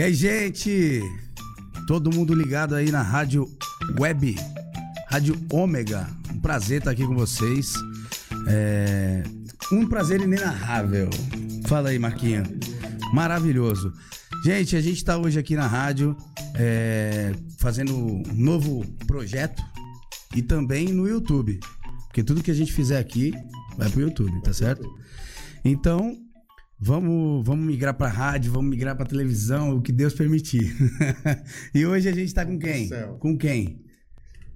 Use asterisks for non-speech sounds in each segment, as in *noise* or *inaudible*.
E aí, gente? Todo mundo ligado aí na Rádio Web, Rádio Ômega. Um prazer estar aqui com vocês. É... Um prazer inenarrável. Fala aí, Marquinho. Maravilhoso. Gente, a gente está hoje aqui na rádio é... fazendo um novo projeto e também no YouTube. Porque tudo que a gente fizer aqui vai pro YouTube, tá certo? Então, vamos, vamos migrar pra rádio, vamos migrar pra televisão, o que Deus permitir. *laughs* e hoje a gente tá com quem? Céu. Com quem?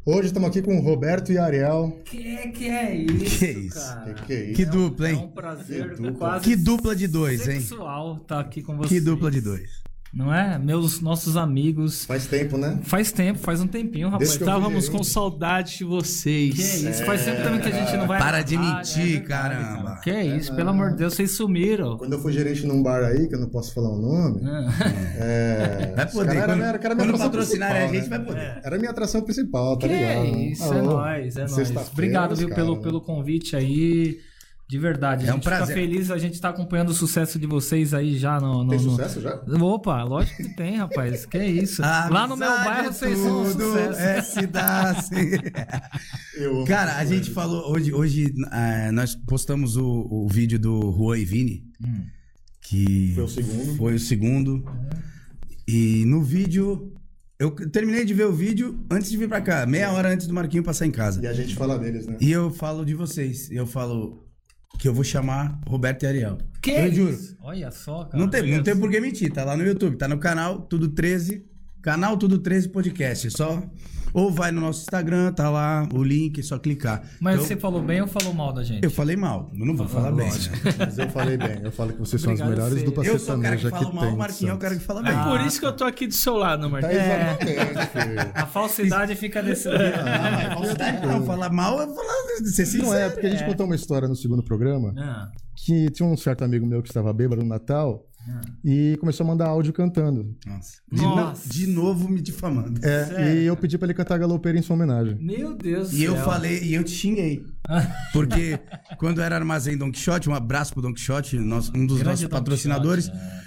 Hoje estamos aqui com o Roberto e Ariel. Que que é isso, Que isso? cara? Que que é isso? Que dupla, É um hein? prazer Que dupla. quase Que dupla de dois, hein? sexual estar aqui com vocês. Que dupla de dois. Não é? Meus nossos amigos. Faz tempo, né? Faz tempo, faz um tempinho, rapaz. Estávamos com saudade de vocês. Que é isso? Faz tempo também que a gente não vai. Para de mentir, é caramba. cara. Que é isso? Pelo amor de Deus, vocês sumiram. Quando eu fui gerente num bar aí, que eu não posso falar o nome, é... *laughs* Vai poder. cara era, quando era, era quando patrocinar a gente, né? vai poder. Era a minha atração principal, tá Que ligado? é isso, é Alô? nóis, é nóis. Obrigado, viu, pelo, cara, né? pelo convite aí. De verdade, a É um gente fica prazer. feliz, a gente tá acompanhando o sucesso de vocês aí já no. no- Tem no- sucesso já? Opa, lógico que tem, rapaz. Que é isso. *laughs* Lá no meu bairro é vocês são um sucesso. É se dá, sim. *laughs* Eu, Cara, a gente falou hoje, hoje ah, nós postamos o, o vídeo do Juan e Vini, Hum. que Foi o segundo. foi o segundo. E no vídeo, eu terminei de ver o vídeo antes de vir pra cá, meia hora antes do Marquinho passar em casa. E a gente fala deles, né? E eu falo de vocês, eu falo que eu vou chamar Roberto e Ariel. Que eu juro. Olha só, cara. Não tem, não tem por que mentir, tá lá no YouTube, tá no canal Tudo 13, canal Tudo 13 Podcast, só ou vai no nosso Instagram, tá lá o link, é só clicar. Mas eu, você falou bem ou falou mal da gente? eu falei mal, eu não vou falar bem. Mas eu falei bem. Eu falo que vocês são as Obrigado, melhores Fê. duplas Eu sou o cara que sertanejas que fala mal, tem. o Marquinho é o cara que fala bem. É Ah. por isso que eu tô aqui do seu lado, Tá Marquinhos. exatamente, filho. *laughs* A falsidade fica desse lado. Ah, mas falsidade não, falar mal é falar, ser sincero. Não é, porque a gente contou uma história no segundo programa Ah, que tinha um certo amigo meu que estava bêbado no Natal Ah. E começou a mandar áudio cantando. Nossa. De, Nossa. no- de novo me difamando. É, Sério, e eu pedi pra ele cantar galopeira em sua homenagem. Meu Deus do E eu céu. falei, e eu te xinguei. *laughs* Porque quando era Armazém Don Quixote, um abraço pro Don Quixote, nosso- um dos Grande nossos Don patrocinadores. Quixote, é.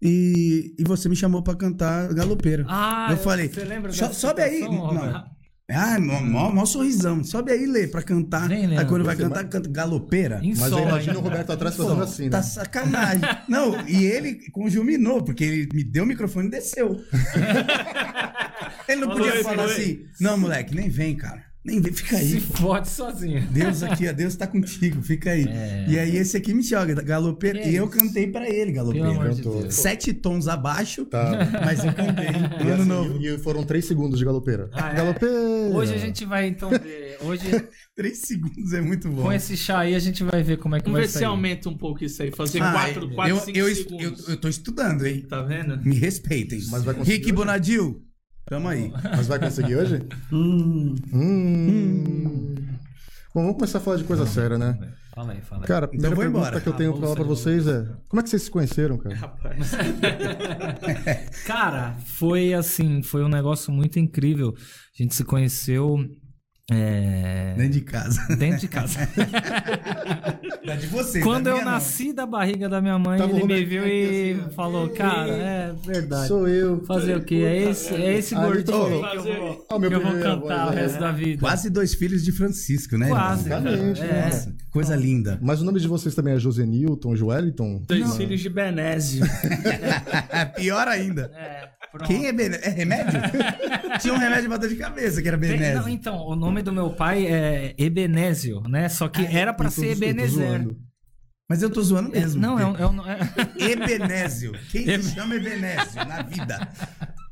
E, e você me chamou pra cantar galopeira. Ah, eu falei, você lembra "So- sobe aí. Não. Ah, mó, mó, mó sorrisão. Sobe aí, Lê, pra cantar. Nem aí lembro. quando vai Você cantar, canta galopeira. Mas Insólito. eu imagino o Roberto atrás Pô, fazendo assim, tá né? sacanagem. Não, e ele conjuminou, porque ele me deu o microfone e desceu. *laughs* ele não podia falar assim, não, moleque, nem vem, cara. Nem fica aí. Se pô. fode sozinho. Deus aqui, ó, Deus tá contigo, fica aí. É. E aí esse aqui me joga, galopeira. Que E eu isso? cantei pra ele, galopeira. de. Sete tons abaixo, Tá. mas eu cantei. E, No ano assim, novo. e foram três segundos de galopeira. Ah, é? Galopeira! Hoje a gente vai então ver. Hoje, *laughs* Três segundos é muito bom. com esse chá aí, a gente vai ver como é que Vamos vai ver se sair. aumenta um pouco isso aí. Fazer Ah, 4, 4, eu, 5 eu, eu, segundos. eu tô estudando, hein? Tá vendo? Me respeitem. Mas vai conseguir Rick hoje? Bonadil, tamo aí. *laughs* Mas vai conseguir hoje? Hum. Hum. Bom, vamos começar a falar de coisa séria, né? Fala aí, fala aí. Cara, a primeira vou pergunta embora. que eu tenho Ah, pra falar pra vocês é: como é que vocês se conheceram, cara? Rapaz. *laughs* Cara, foi assim, foi um negócio muito incrível. A gente se conheceu é, Dentro de casa. dentro de casa. *laughs* Da de vocês. Quando da eu minha não. nasci da barriga da minha mãe, Tava o ele me viu e assim, falou, cara, é verdade. Sou eu. Fazer o quê? É esse, é esse ele gordinho que eu vou, "Ó, meu que eu vou cantar voz, o é." resto da vida. Quase dois filhos de Francisco, né? Quase. Exatamente, É. Nossa, coisa linda. Mas o nome de vocês também é Josenilton, Joeliton? Dois filhos de Benésio. *laughs* Pior ainda. É, pronto. Quem é Benésio? É remédio? *laughs* Tinha um remédio pra dor de cabeça que era Benésio. não, então, o nome do meu pai é Ebenésio, né? Só que era pra ser Ebenezer. Mas eu tô zoando mesmo. Não, é um. É um é... *laughs* Ebenésio. Quem se chama Ebenésio na vida?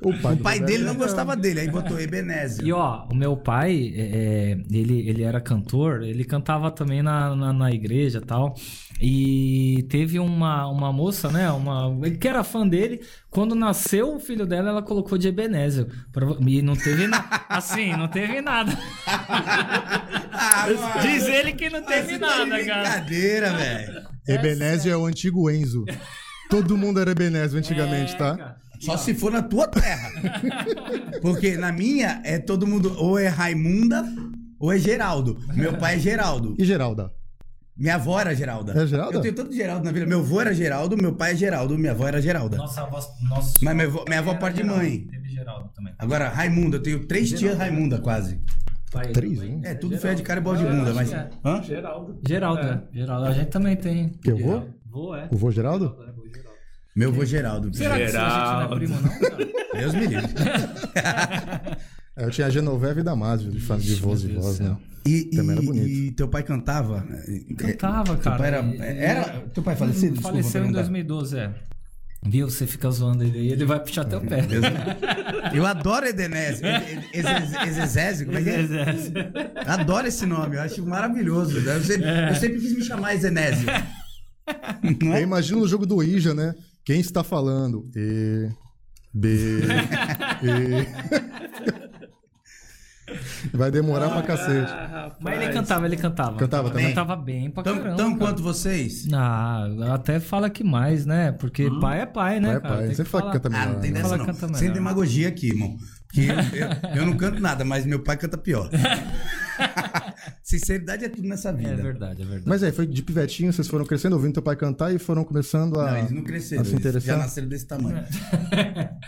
O pai, O pai dele não é- gostava dele, aí botou Ebenésio. E ó, o meu pai, é, é, ele, ele era cantor, ele cantava também na, na, na igreja e tal. E teve uma, uma moça, né? Uma, ele que era fã dele. Quando nasceu o filho dela, ela colocou de Ebenésio. Prova- E não teve nada. *laughs* Assim, não teve nada. Ah, mano. Diz ele que não teve tá nada, cara. Brincadeira, velho. Ebenésio é o antigo Enzo. Todo mundo era Ebenésio antigamente, É, tá? cara. Só se for na tua terra. *laughs* Porque na minha é todo mundo ou é Raimunda ou é Geraldo. Meu pai é Geraldo. E Geralda? Minha avó era Geralda. É Geralda? Eu tenho tanto Geraldo na vida. Meu avô era Geraldo, meu pai é Geraldo, minha avó era Geralda. Nossa avó. Nossa, Mas minha avó- minha avó parte de Geraldo, mãe. Teve Geraldo também. Agora, Raimunda, eu tenho três tias Raimunda quase. Pai, Três, hein? É, tudo feio de cara e bola de bunda, mas. é. Hã? Geraldo. Geraldo, É. é. Geraldo. A gente também tem. Que eu vou? Geraldo. Vou, é. O vô Geraldo? É, vou, Geraldo. Meu avô Geraldo. Será que a gente não é Geraldo. primo, não, cara? Deus me livre. É, *laughs* Eu tinha a Genoveva e Damásio, de de voz e voz, né? E, Também era e- bonito. e teu pai cantava? Cantava, Teu cara. pai era, era. Teu pai falecido? Desculpa Faleceu em perguntar. 2012, é. Viu? Você fica zoando ele aí, ele vai puxar até o pé. *laughs* Eu adoro Edenésio. Exezésio, como é que é? Adoro esse nome, eu acho maravilhoso. Eu sempre, eu sempre quis me chamar Ezenésio. *laughs* Não Eu é? imagino no jogo do Ija, né? Quem está falando? E. B. E. *laughs* Vai demorar pra cacete. Mas ele cantava, ele cantava. Cantava também? Cantava bem pra Tão, caramba. tão cara. quanto vocês? Ah, até fala que mais, né? Porque pai é pai, né, Pai é cara? pai. Tem Você que fala que canta Ah, melhor. não tem né? dessa Fala não. canta melhor. Sem demagogia aqui, irmão. Porque eu, eu- eu não canto nada, mas meu pai canta pior. *laughs* *laughs* Sinceridade é tudo nessa vida. É verdade, é verdade. Mas aí, foi de pivetinho, vocês foram crescendo, ouvindo teu pai cantar e foram começando a. Não, eles não cresceram. a se Eles já interessar. nasceram desse tamanho. *laughs*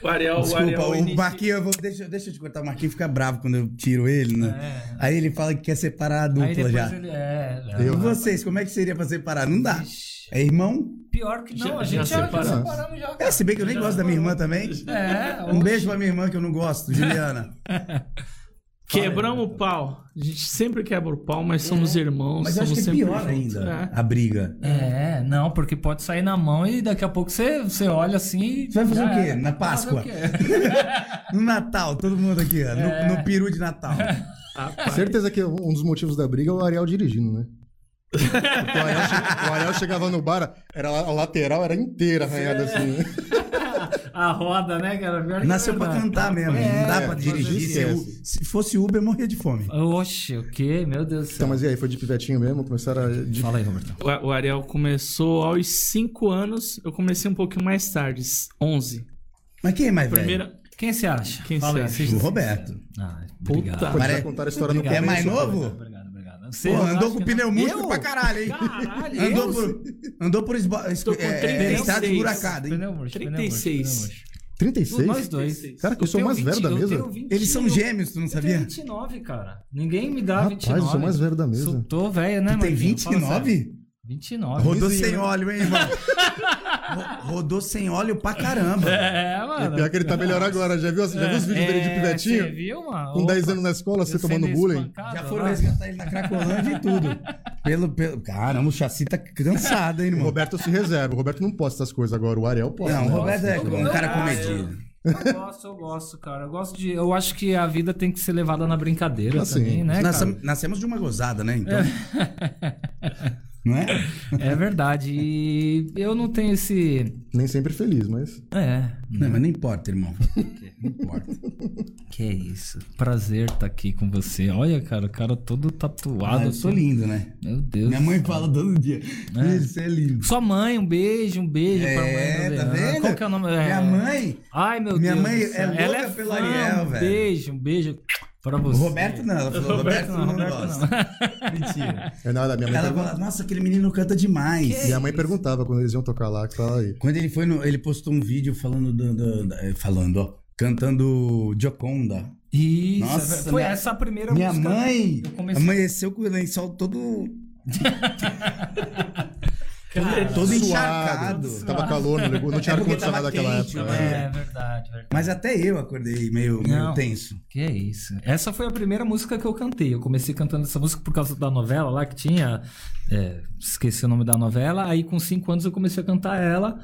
O Ariel, o Desculpa, Ariel o inicia- Marquinhos, eu vou, deixa, deixa eu te cortar. O Marquinhos fica bravo quando eu tiro ele, né? Aí ele fala que quer separar a dupla já. ele é. Eu- E vocês, como é que seria pra separar? Não dá. É irmão? Pior que não, Já- a já gente já, já separamos. separamos já. É, se bem que eu nem gosto da minha irmã também. É, Um beijo pra minha irmã que eu não gosto, Juliana. *laughs* Quebramos o pau. A gente sempre quebra o pau, mas somos irmãos. Mas eu acho somos que é sempre pior juntos. ainda É. a briga. É, não, porque pode sair na mão e daqui a pouco você, você olha assim e. Você vai fazer o quê? Na Páscoa? quê? *laughs* No Natal, todo mundo aqui, ó. É. No, no peru de Natal. *laughs* Rapaz, Certeza que um dos motivos da briga é o Ariel dirigindo, né? *laughs* Porque o Ariel, che- o Ariel chegava no bar, era, a lateral era inteira arranhada assim. né? A roda, né, cara? Pior que Nasceu é pra cantar mesmo. É, não dá pra mas dirigir. Se, eu- se fosse Uber, eu morria de fome. Oxe, o quê? Meu Deus do céu. Então, mas e aí, foi de pivetinho mesmo? Começaram a. De... Fala aí, Roberto. o o Ariel começou aos 5 anos. Eu comecei um pouquinho mais tarde, 11. Mas quem é mais velho? Primeira. Quem você acha? Quem Fala aí, acha? O Roberto. Ah, Puta. obrigado. Pode Pare- já contar a história no É mais começo. novo? Obrigado, obrigado. Você, eu andou com pneu Eu? pra caralho, hein? Caralho, Andou eu? por, andou por esbo... Tô com é, 36. estrada esburacada, hein? Pneu murcho, pneu murcho, 36. pneu murcho. 36? Nós dois. Cara, que eu sou o tenho mais velho da 20, eu mesa. tenho 20, Eles são eu- gêmeos, tu não Eu tenho sabia? 29, cara. Ninguém me dá Rapaz, 29. eu sou o mais velho da mesa. Sou- Tô velho, né, Tu tem Marquinhos? Fala sério. 29? 29. Rodou sem né? óleo, hein, irmão? *laughs* Ro- Rodou sem óleo pra caramba. *laughs* É, mano. Pior que ele tá melhor agora. Já viu, já viu os vídeos dele de É, pivetinho? Você viu, mano? Com 10 anos na escola, você tomando bullying? Já foram lá. resgatar ele na Cracolândia e tudo. Pelo, pelo... Caramba, o chassi tá cansado, hein, O irmão? Roberto se reserva. O Roberto não posta essas coisas agora. O Ariel pode. Não, o né? Roberto é um cara comedido. Eu gosto, eu gosto, cara. Eu gosto de. Eu acho que a vida tem que ser levada na brincadeira Assim, também, né? Sam- nascemos de uma gozada, né? Então. *laughs* Não é? É verdade. E eu não tenho esse. Nem sempre feliz, mas. É. Não, mas não importa, irmão. *laughs* Não importa. Que é isso. Prazer estar aqui com você. Olha, cara, o cara todo tatuado. Ah, eu sou assim. lindo, né? Meu Deus. Minha mãe fala todo dia. Filho, você é lindo. Sua mãe, um beijo, um beijo pra mãe. É, tá vendo? Qual que é o nome? É... Minha mãe. Ai, meu Minha Deus. mãe do é louca Ela é pelo fã. Ariel, um velho. Beijo, um beijo pra O você. Roberto não, ela falou, Roberto, não, Roberto gosta. não. *laughs* Mentira. É nada, minha mãe, Ela fala, nossa, aquele menino canta demais. minha mãe perguntava quando eles iam tocar lá, que fala aí. Quando ele foi no. Ele postou um vídeo falando do. do- da- eh, falando, ó. Cantando Joconda. Isso, Nossa, é verdade. foi minha- essa a primeira Minha música. mãe Eu comecei- amanheceu com o lençol todo. *laughs* Cara, todo Suado. encharcado. Tava calor, não, ligou- não tinha É ar-condicionado naquela época. né? né? É verdade, verdade. Mas até eu acordei meio, meio Não. tenso. Que é isso. Essa foi a primeira música que eu cantei. Eu comecei cantando essa música por causa da novela lá que tinha. é, esqueci o nome da novela. Aí com cinco anos eu comecei a cantar ela.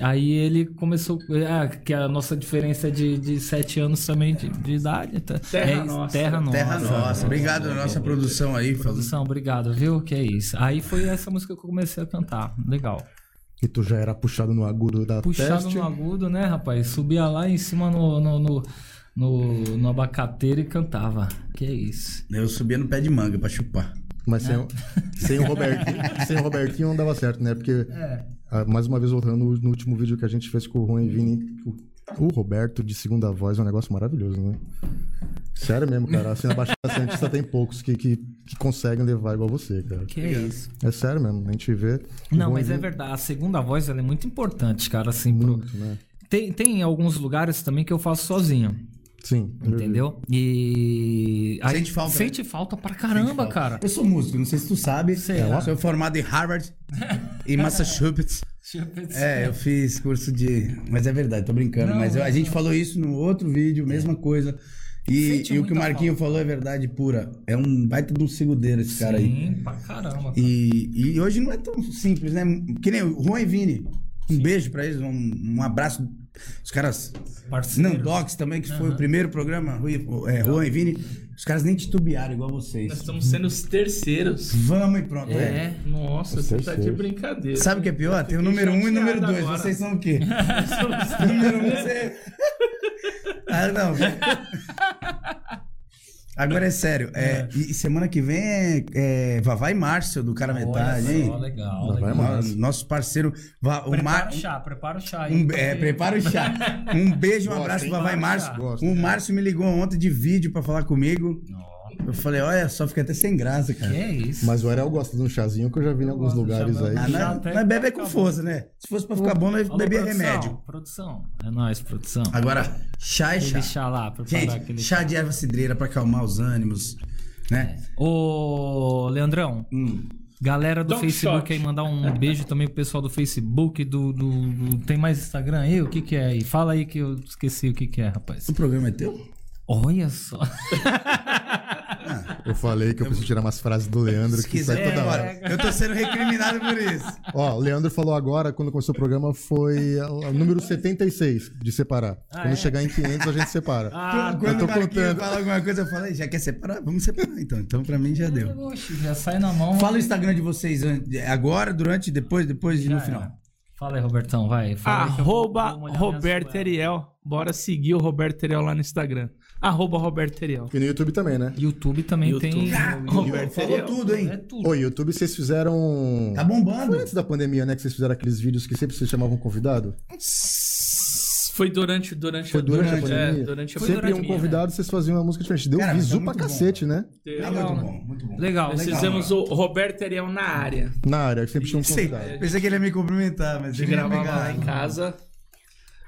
Aí ele começou. Ah, que a nossa diferença é de, de sete anos também de, de idade. tá? Terra é, Nossa. Terra Nossa. Terra Nossa. Obrigado à nossa produção aí. falando. Produção, obrigado, viu? Que é isso. Aí foi essa música que eu comecei a cantar. Legal. E tu já era puxado no agudo da Puxado teste. no agudo, né, rapaz? Subia lá em cima no, no, no, no, no abacateiro e cantava. Que é isso. Eu subia no pé de manga pra chupar. Mas sem, o- sem, o Robertinho, sem o Robertinho não dava certo, né? Porque, É. ah, mais uma vez, voltando no, no último vídeo que a gente fez com o Juan e Vini, o, o Roberto de segunda voz é um negócio maravilhoso, né? Sério mesmo, cara. Assim, na Baixada *laughs* Santista tem poucos que, que, que conseguem levar igual você, cara. Que é isso. É sério mesmo, a gente vê. Não, mas é Juan verdade. A segunda voz ela é muito importante, cara. Assim, pro- Muito, né? tem, tem alguns lugares também que eu faço sozinho. Sim. Entendeu? E. aí- Sente falta, Sente falta pra caramba, cara. Eu sou músico, não sei se tu sabe. Sei Eu lá. sou formado em Harvard e *laughs* Massachusetts. É, eu fiz curso de. Mas é verdade, tô brincando. Não, mas eu- a não, gente falou isso no outro vídeo, mesma coisa. E, e o que o Marquinho falta. falou é verdade pura. É um baita de um segudeiro esse cara aí. Sim, pra caramba. E, e hoje não é tão simples, né? Que nem o Juan e Vini. Um beijo pra eles, um, um abraço. Os caras. Parceiro. Nandox também, que foi o primeiro programa, Rui- é, Juan e Vini. Os caras nem titubearam igual Nós vocês. estamos sendo os terceiros. Vamos e pronto. É. é. Nossa, você tá de terceiros. brincadeira. Sabe o que é pior? Tem o número um e o número dois. agora. Vocês são o quê? *laughs* número um, você. *laughs* ah, não. *laughs* Agora é sério. É, E semana que vem é, é Vavá e Márcio do Cara Metade, Olha hein? só, legal, legal. Nosso, parceiro. Va- O Prepara Mar... o chá, prepara o chá aí. Um, é, prepara o chá. *laughs* Um beijo, um abraço pro Vavá e Márcio. Gosto. O Márcio me ligou ontem de vídeo pra falar comigo. Nossa, Eu falei, olha só, fiquei até sem graça, que cara. é isso? Mas o Ariel gosta de um chazinho que eu já vi em alguns lugares chá, aí. Ah, até- nós bebe é com força, né? Se fosse pra ficar bom, nós bebia remédio. Produção. É nóis, produção. Agora, chá é chá. Aquele chá lá, preparar Gente, aquele chá de erva cidreira pra acalmar os ânimos, né? Ô, Leandrão, Hum. galera do Don Facebook Quixote. aí, mandar um *laughs* beijo também pro pessoal do Facebook, do, do- do- Tem mais Instagram aí? O que que é aí? Fala aí que eu esqueci o que que é, rapaz. O programa é teu? Olha só. Eu falei que eu preciso tirar umas frases do Leandro Se que quiser, sai toda hora. agora. Eu tô sendo recriminado por isso. Ó, o Leandro falou agora, quando começou o programa, foi o número 76 de separar. Ah, quando é? chegar em 500, a gente separa. Ah, Quando tô o Marquinhos contando. fala alguma coisa, eu falo, "Ei, já quer separar? Vamos separar então. Então pra mim já deu. Oxe, já sai na mão. Fala o Instagram de vocês agora, durante, depois, depois e no final. era. Fala aí, Robertão, vai. Eu Arroba Roberto. Eriel. Bora seguir o Roberto Eriel lá no Instagram. Arroba Roberto Eriel. E no YouTube também, né? YouTube também YouTube. tem. *laughs* Ah, Roberto Falou tudo, É hein? tudo. Ô, YouTube, vocês fizeram. Tá bombando. Foi antes da pandemia, né? Que vocês fizeram aqueles vídeos que sempre vocês chamavam convidado? Foi durante, durante, Foi durante, a durante, pandemia? É, durante a sempre durante um a convidado, vocês faziam uma música diferente. Deu Cara, visu tá pra muito bom. cacete, né? Tá Legal, muito né? bom, muito bom. Legal, Nós legal. fizemos o Roberto Eriel na área. Na área, sempre tinha um Sei, convidado. pensei que ele ia me cumprimentar, mas A ele pegar. lá em casa.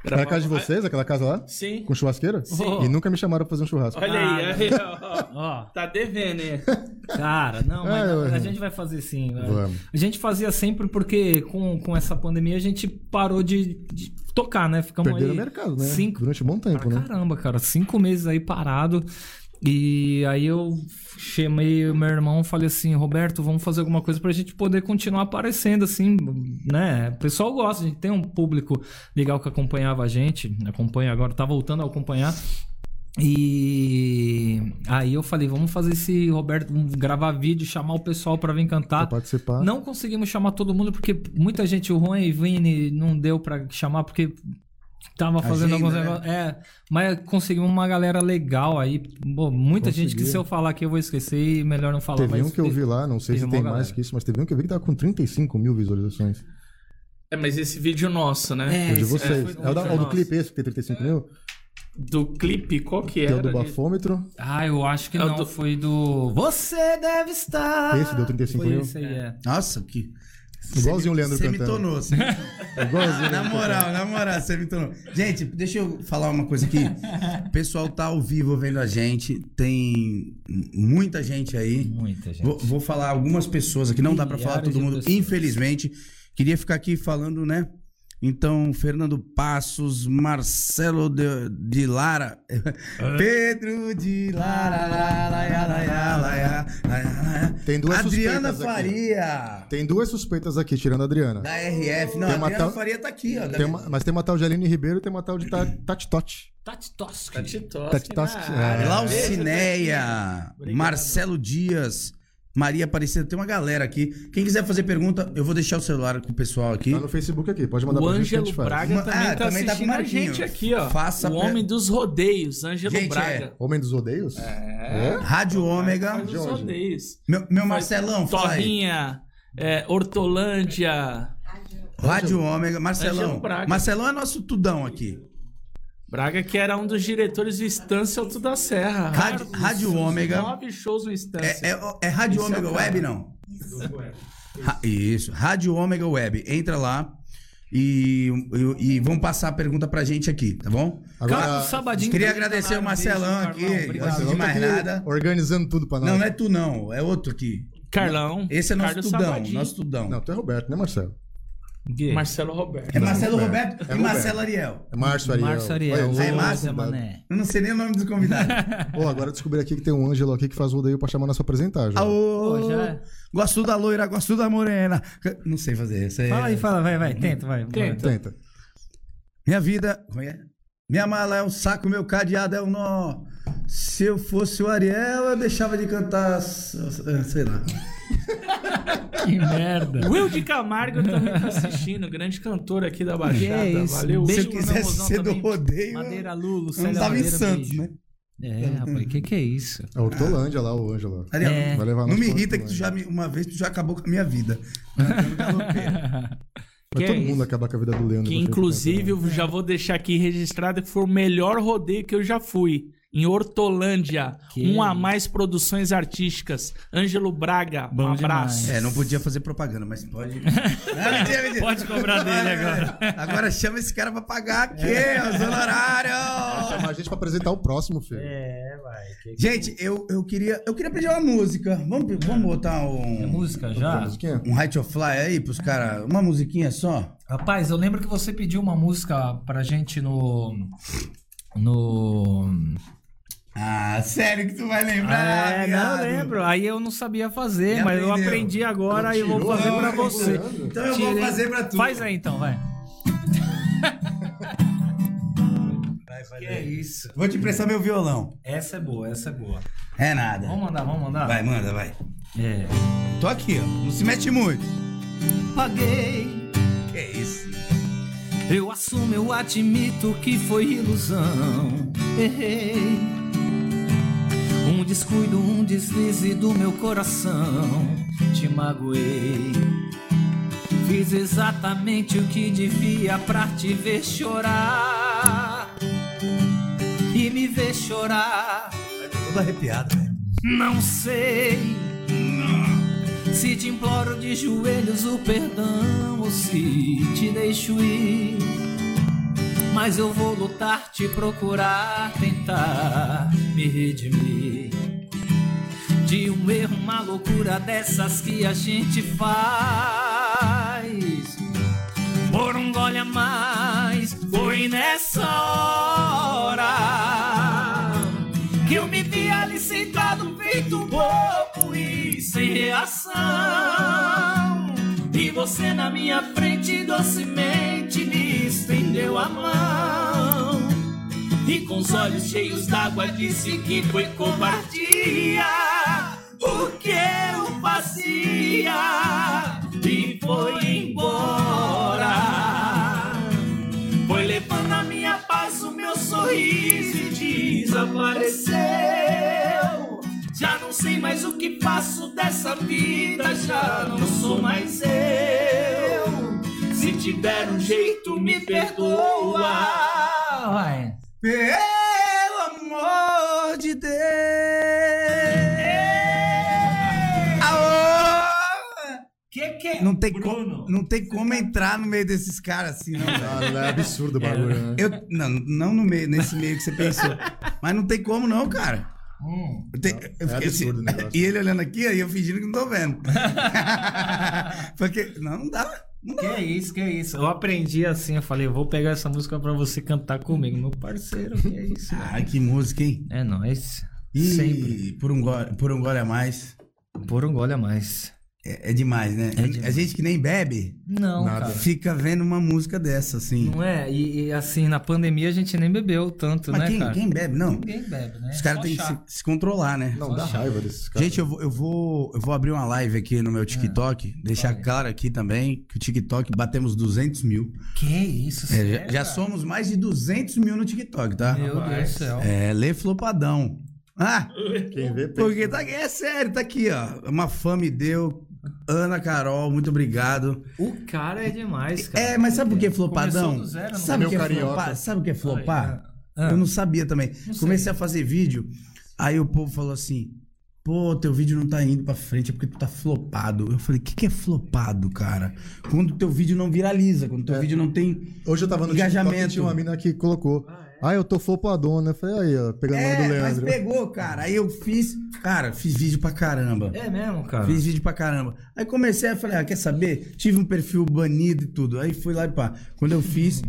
Era a casa de vocês, aquela casa lá? Sim. Com churrasqueira? Sim. E nunca me chamaram pra fazer um churrasco. Olha aí, Ah, aí, ó, *laughs* ó. Tá devendo, hein? *laughs* cara, não, mas É, eu- a gente vai fazer sim. velho. Vamos. A gente fazia sempre porque com, com essa pandemia a gente parou de, de tocar, né? Ficamos Perderam aí o mercado, né? Cinco, Durante um bom tempo, pra né? caramba, cara. Cinco meses aí parado. E aí eu chamei o meu irmão e falei assim, Roberto, vamos fazer alguma coisa pra gente poder continuar aparecendo, assim, né? O pessoal gosta, a gente tem um público legal que acompanhava a gente, acompanha agora, tá voltando a acompanhar. E aí eu falei, vamos fazer esse Roberto, gravar vídeo, chamar o pessoal pra vir cantar. Pra participar. Não conseguimos chamar todo mundo porque muita gente, o Juan e Vini, não deu pra chamar porque tava fazendo Agenda, alguns né? negócios. É, mas conseguimos uma galera legal aí. Pô, muita gente que se eu falar aqui eu vou esquecer e melhor não falar. Teve mas um que eu vi lá, não sei teve se tem mais galera. que isso, mas teve um que eu vi que tava com 35 mil visualizações. É, mas esse vídeo nosso, né? É, o de esse- vocês. foi É, o, da- o do clipe esse que tem 35 mil? Do clipe, qual que Que é era? o do bafômetro. Ah, eu acho que É o não. do- Foi do. Você deve estar. Esse deu 35 Foi mil? Esse aí, é. Nossa, que. Igualzinho o Leandro Você me tonou. você me *laughs* tonou. Igualzinho. Na moral, na moral, você me tornou. Gente, deixa eu falar uma coisa aqui. O pessoal tá ao vivo vendo a gente. Tem muita gente aí. Muita gente. Vou, vou falar algumas pessoas aqui, não dá pra falar Milhares todo mundo, pessoas. infelizmente. Queria ficar aqui falando, né? Então, Fernando Passos, Marcelo de, de Lara, Pedro de Lara, Lara, Lara, Lara, Lara, Lara. Tem duas Adriana suspeitas aqui. Faria, Tem duas suspeitas aqui, tirando a Adriana. da RF. Não, Tem a Adriana tal- Faria tá aqui, ó. Tem uma- mas tem uma tal de Aline Ribeiro e tem uma tal de Ta- *clears throat* Tati Totti. Tati Toski. Tati área. é. Laucineia, Obrigado. Marcelo Dias, Maria Aparecida, tem uma galera aqui. Quem quiser fazer pergunta, eu vou deixar o celular com o pessoal aqui. Tá no Facebook aqui, pode mandar O pra gente a Ângelo gente faz. Braga Ma- também ah, tá também tá com assistindo a Marquinho. gente aqui, ó. Faça o homem dos rodeios, Ângelo Gente, Braga. Homem dos Odeios? É. Rádio Ômega. Faz os Jorge. rodeios. Meu, meu Marcelão. Torrinha, é, Hortolândia. Rádio Ômega. Marcelão. Marcelão é nosso tudão aqui. Braga, que era um dos diretores do Estância Alto da Serra. Rádio- Rádio Ômega. Nove shows no Estância. É, é, é Rádio Esse é Ômega cara. Web, não? Ra- Isso, Rádio Ômega Web. Entra lá e, e, e vão passar a pergunta pra gente aqui, tá bom? Cara, Agora, Sabadinho. Queria agradecer o Marcelão Carlão. aqui. Obrigado. Antes de tá mais nada. organizando tudo pra nós. Não, não é tu não, é outro aqui. Carlão. Esse é nosso Carlos tudão, Sabadinho, nosso tudão. Não, tu é Roberto, né, Marcelo? Gay. Marcelo Roberto. É Marcelo Roberto. Roberto, É e Marcelo Ariel. É Márcio Ariel. Márcio Ariel. Os Aí, Márcio. Mané. Eu não sei nem o nome dos convidados. *laughs* Pô, agora eu descobri aqui que tem um Ângelo aqui que faz rodeio pra chamar nós pra apresentar já. Aô, Pô, já é. gosto da loira, gosto da morena. Não sei fazer isso. aí. Fala aí, fala, vai, vai, tenta, vai. Tenta. Tenta. Minha vida, como é? Minha mala é um saco, meu cadeado é um nó. Se eu fosse o Ariel, eu deixava de cantar, sei lá. *laughs* Que merda. Will de Camargo também tá assistindo, grande cantor aqui da Baixada. É isso. Valeu. Beijo Se mozão ser do também. rodeio, Madeira Lulu, eu não tava em Madeira, Santos, beijo. né? É, rapaz, que que é isso? É Hortolândia lá, o Ângelo. É. Vai levar não me irrita que tu já me, uma vez tu já acabou com a minha vida. Galopeiro. *laughs* Vai Que todo é mundo acabar com a vida do Leandro. Que inclusive eu já vou deixar aqui registrado que foi o melhor rodeio que eu já fui. Em Hortolândia. Que Um a mais produções artísticas. Ângelo Braga. Bom um abraço. demais. É, não podia fazer propaganda, mas pode. *laughs* Não, mentira, mentira. Pode cobrar dele agora. Agora chama esse cara pra pagar aqui, os honorários. Chamar a gente pra apresentar o próximo, filho. É, vai. que- Gente, eu, eu, queria, eu queria pedir uma música. Vamos, vamos botar É um, música Outra já? um Height of Fly aí pros caras. Uma musiquinha só? Rapaz, eu lembro que você pediu uma música pra gente no. No. Ah, sério que tu vai lembrar? é, não viado? lembro. Aí eu não sabia fazer, mas eu aprendi agora e eu vou fazer pra né? você. Então eu vou Tirei. fazer pra tu. Faz aí então, vai. *laughs* Vai fazer. Que é isso? Vou te emprestar meu violão. Essa é boa, essa é boa. É nada. Vamos mandar, vamos mandar? Vai, manda, vai. É. Tô aqui, ó. Não se mete muito. Paguei. Que isso? Eu assumo, eu admito que foi ilusão. Errei. Um descuido, um deslize do meu coração. Te magoei. Fiz exatamente o que devia pra te ver chorar. E me ver chorar. Todo arrepiado, né? Não sei se te imploro de joelhos o perdão ou se te deixo ir. Mas eu vou lutar, te procurar, tentar me redimir. De um erro, uma loucura dessas que a gente faz. Por um gole a mais, foi nessa hora que eu me vi ali sentado feito bobo e sem reação. E você na minha frente docemente me estendeu a mão. E com os olhos cheios d'água disse que foi covardia. O que eu fazia? E foi embora. Foi levando a minha paz, o meu sorriso e desapareceu. Já não sei mais o que faço dessa vida, já não sou mais eu. Se tiver um jeito, me perdoa. Vai. Pelo amor de Deus! Que que é? Não tem, Bruno. como, não tem como entrar no meio desses caras assim, não. velho. Ah, é absurdo o bagulho, né? Eu, não, não no meio, nesse meio que você pensou. Mas não tem como, não, cara. Hum. Eu fiquei assim, absurdo o negócio. e ele olhando aqui, aí eu fingindo que não tô vendo. *laughs* Porque, não, não dá. Não Que é isso, que é isso. Eu aprendi assim, eu falei, eu vou pegar essa música pra você cantar comigo, meu parceiro. Que é isso? *laughs* Ai, que música, hein? É nóis. E Sempre. por um, gole, por um gole a mais. Por um gole a mais. É, é demais, né? É demais. A gente que nem bebe, Não, Nada. cara. fica vendo uma música dessa, assim. Não é? E, e, assim, na pandemia a gente nem bebeu tanto, Mas né, quem, cara? quem bebe, não? Ninguém bebe, né? Os caras têm que chá. se, se controlar, né? Não, Só dá chato. raiva desses caras. Gente, eu vou, eu, vou, eu vou abrir uma live aqui no meu TikTok, deixar Vai. claro aqui também que o TikTok batemos 200 mil. Que isso, É, sério, já, já somos mais de 200 mil no TikTok, tá? Meu Deus do céu. É, lê flopadão. Ah, Quem vê, pensa. porque tá, é sério, tá aqui, ó. Uma fã me deu. Ana Carol, muito obrigado. O cara é demais, cara. É, mas sabe por que flopadão? do zero, Sabe o que é flopar? Sabe o que é flopar? Ah. Eu não sabia também. Não. Comecei a fazer vídeo, aí o povo falou assim: pô, teu vídeo não tá indo pra frente, é porque tu tá flopado. Eu falei: o que, que é flopado, cara? Quando teu vídeo não viraliza, quando teu É. vídeo não tem. Hoje eu tava no Engajamento. TikTok tinha uma mina que colocou. Ah, eu tô flopadona. Eu falei, aí, ó, pegando o nome do É, mas Leandro. pegou, cara. Aí eu fiz. Cara, fiz vídeo pra caramba. É mesmo, cara? Fiz vídeo pra caramba. Aí comecei a falar, ah, quer saber? Tive um perfil banido e tudo. Aí fui lá e pá. Quando eu fiz,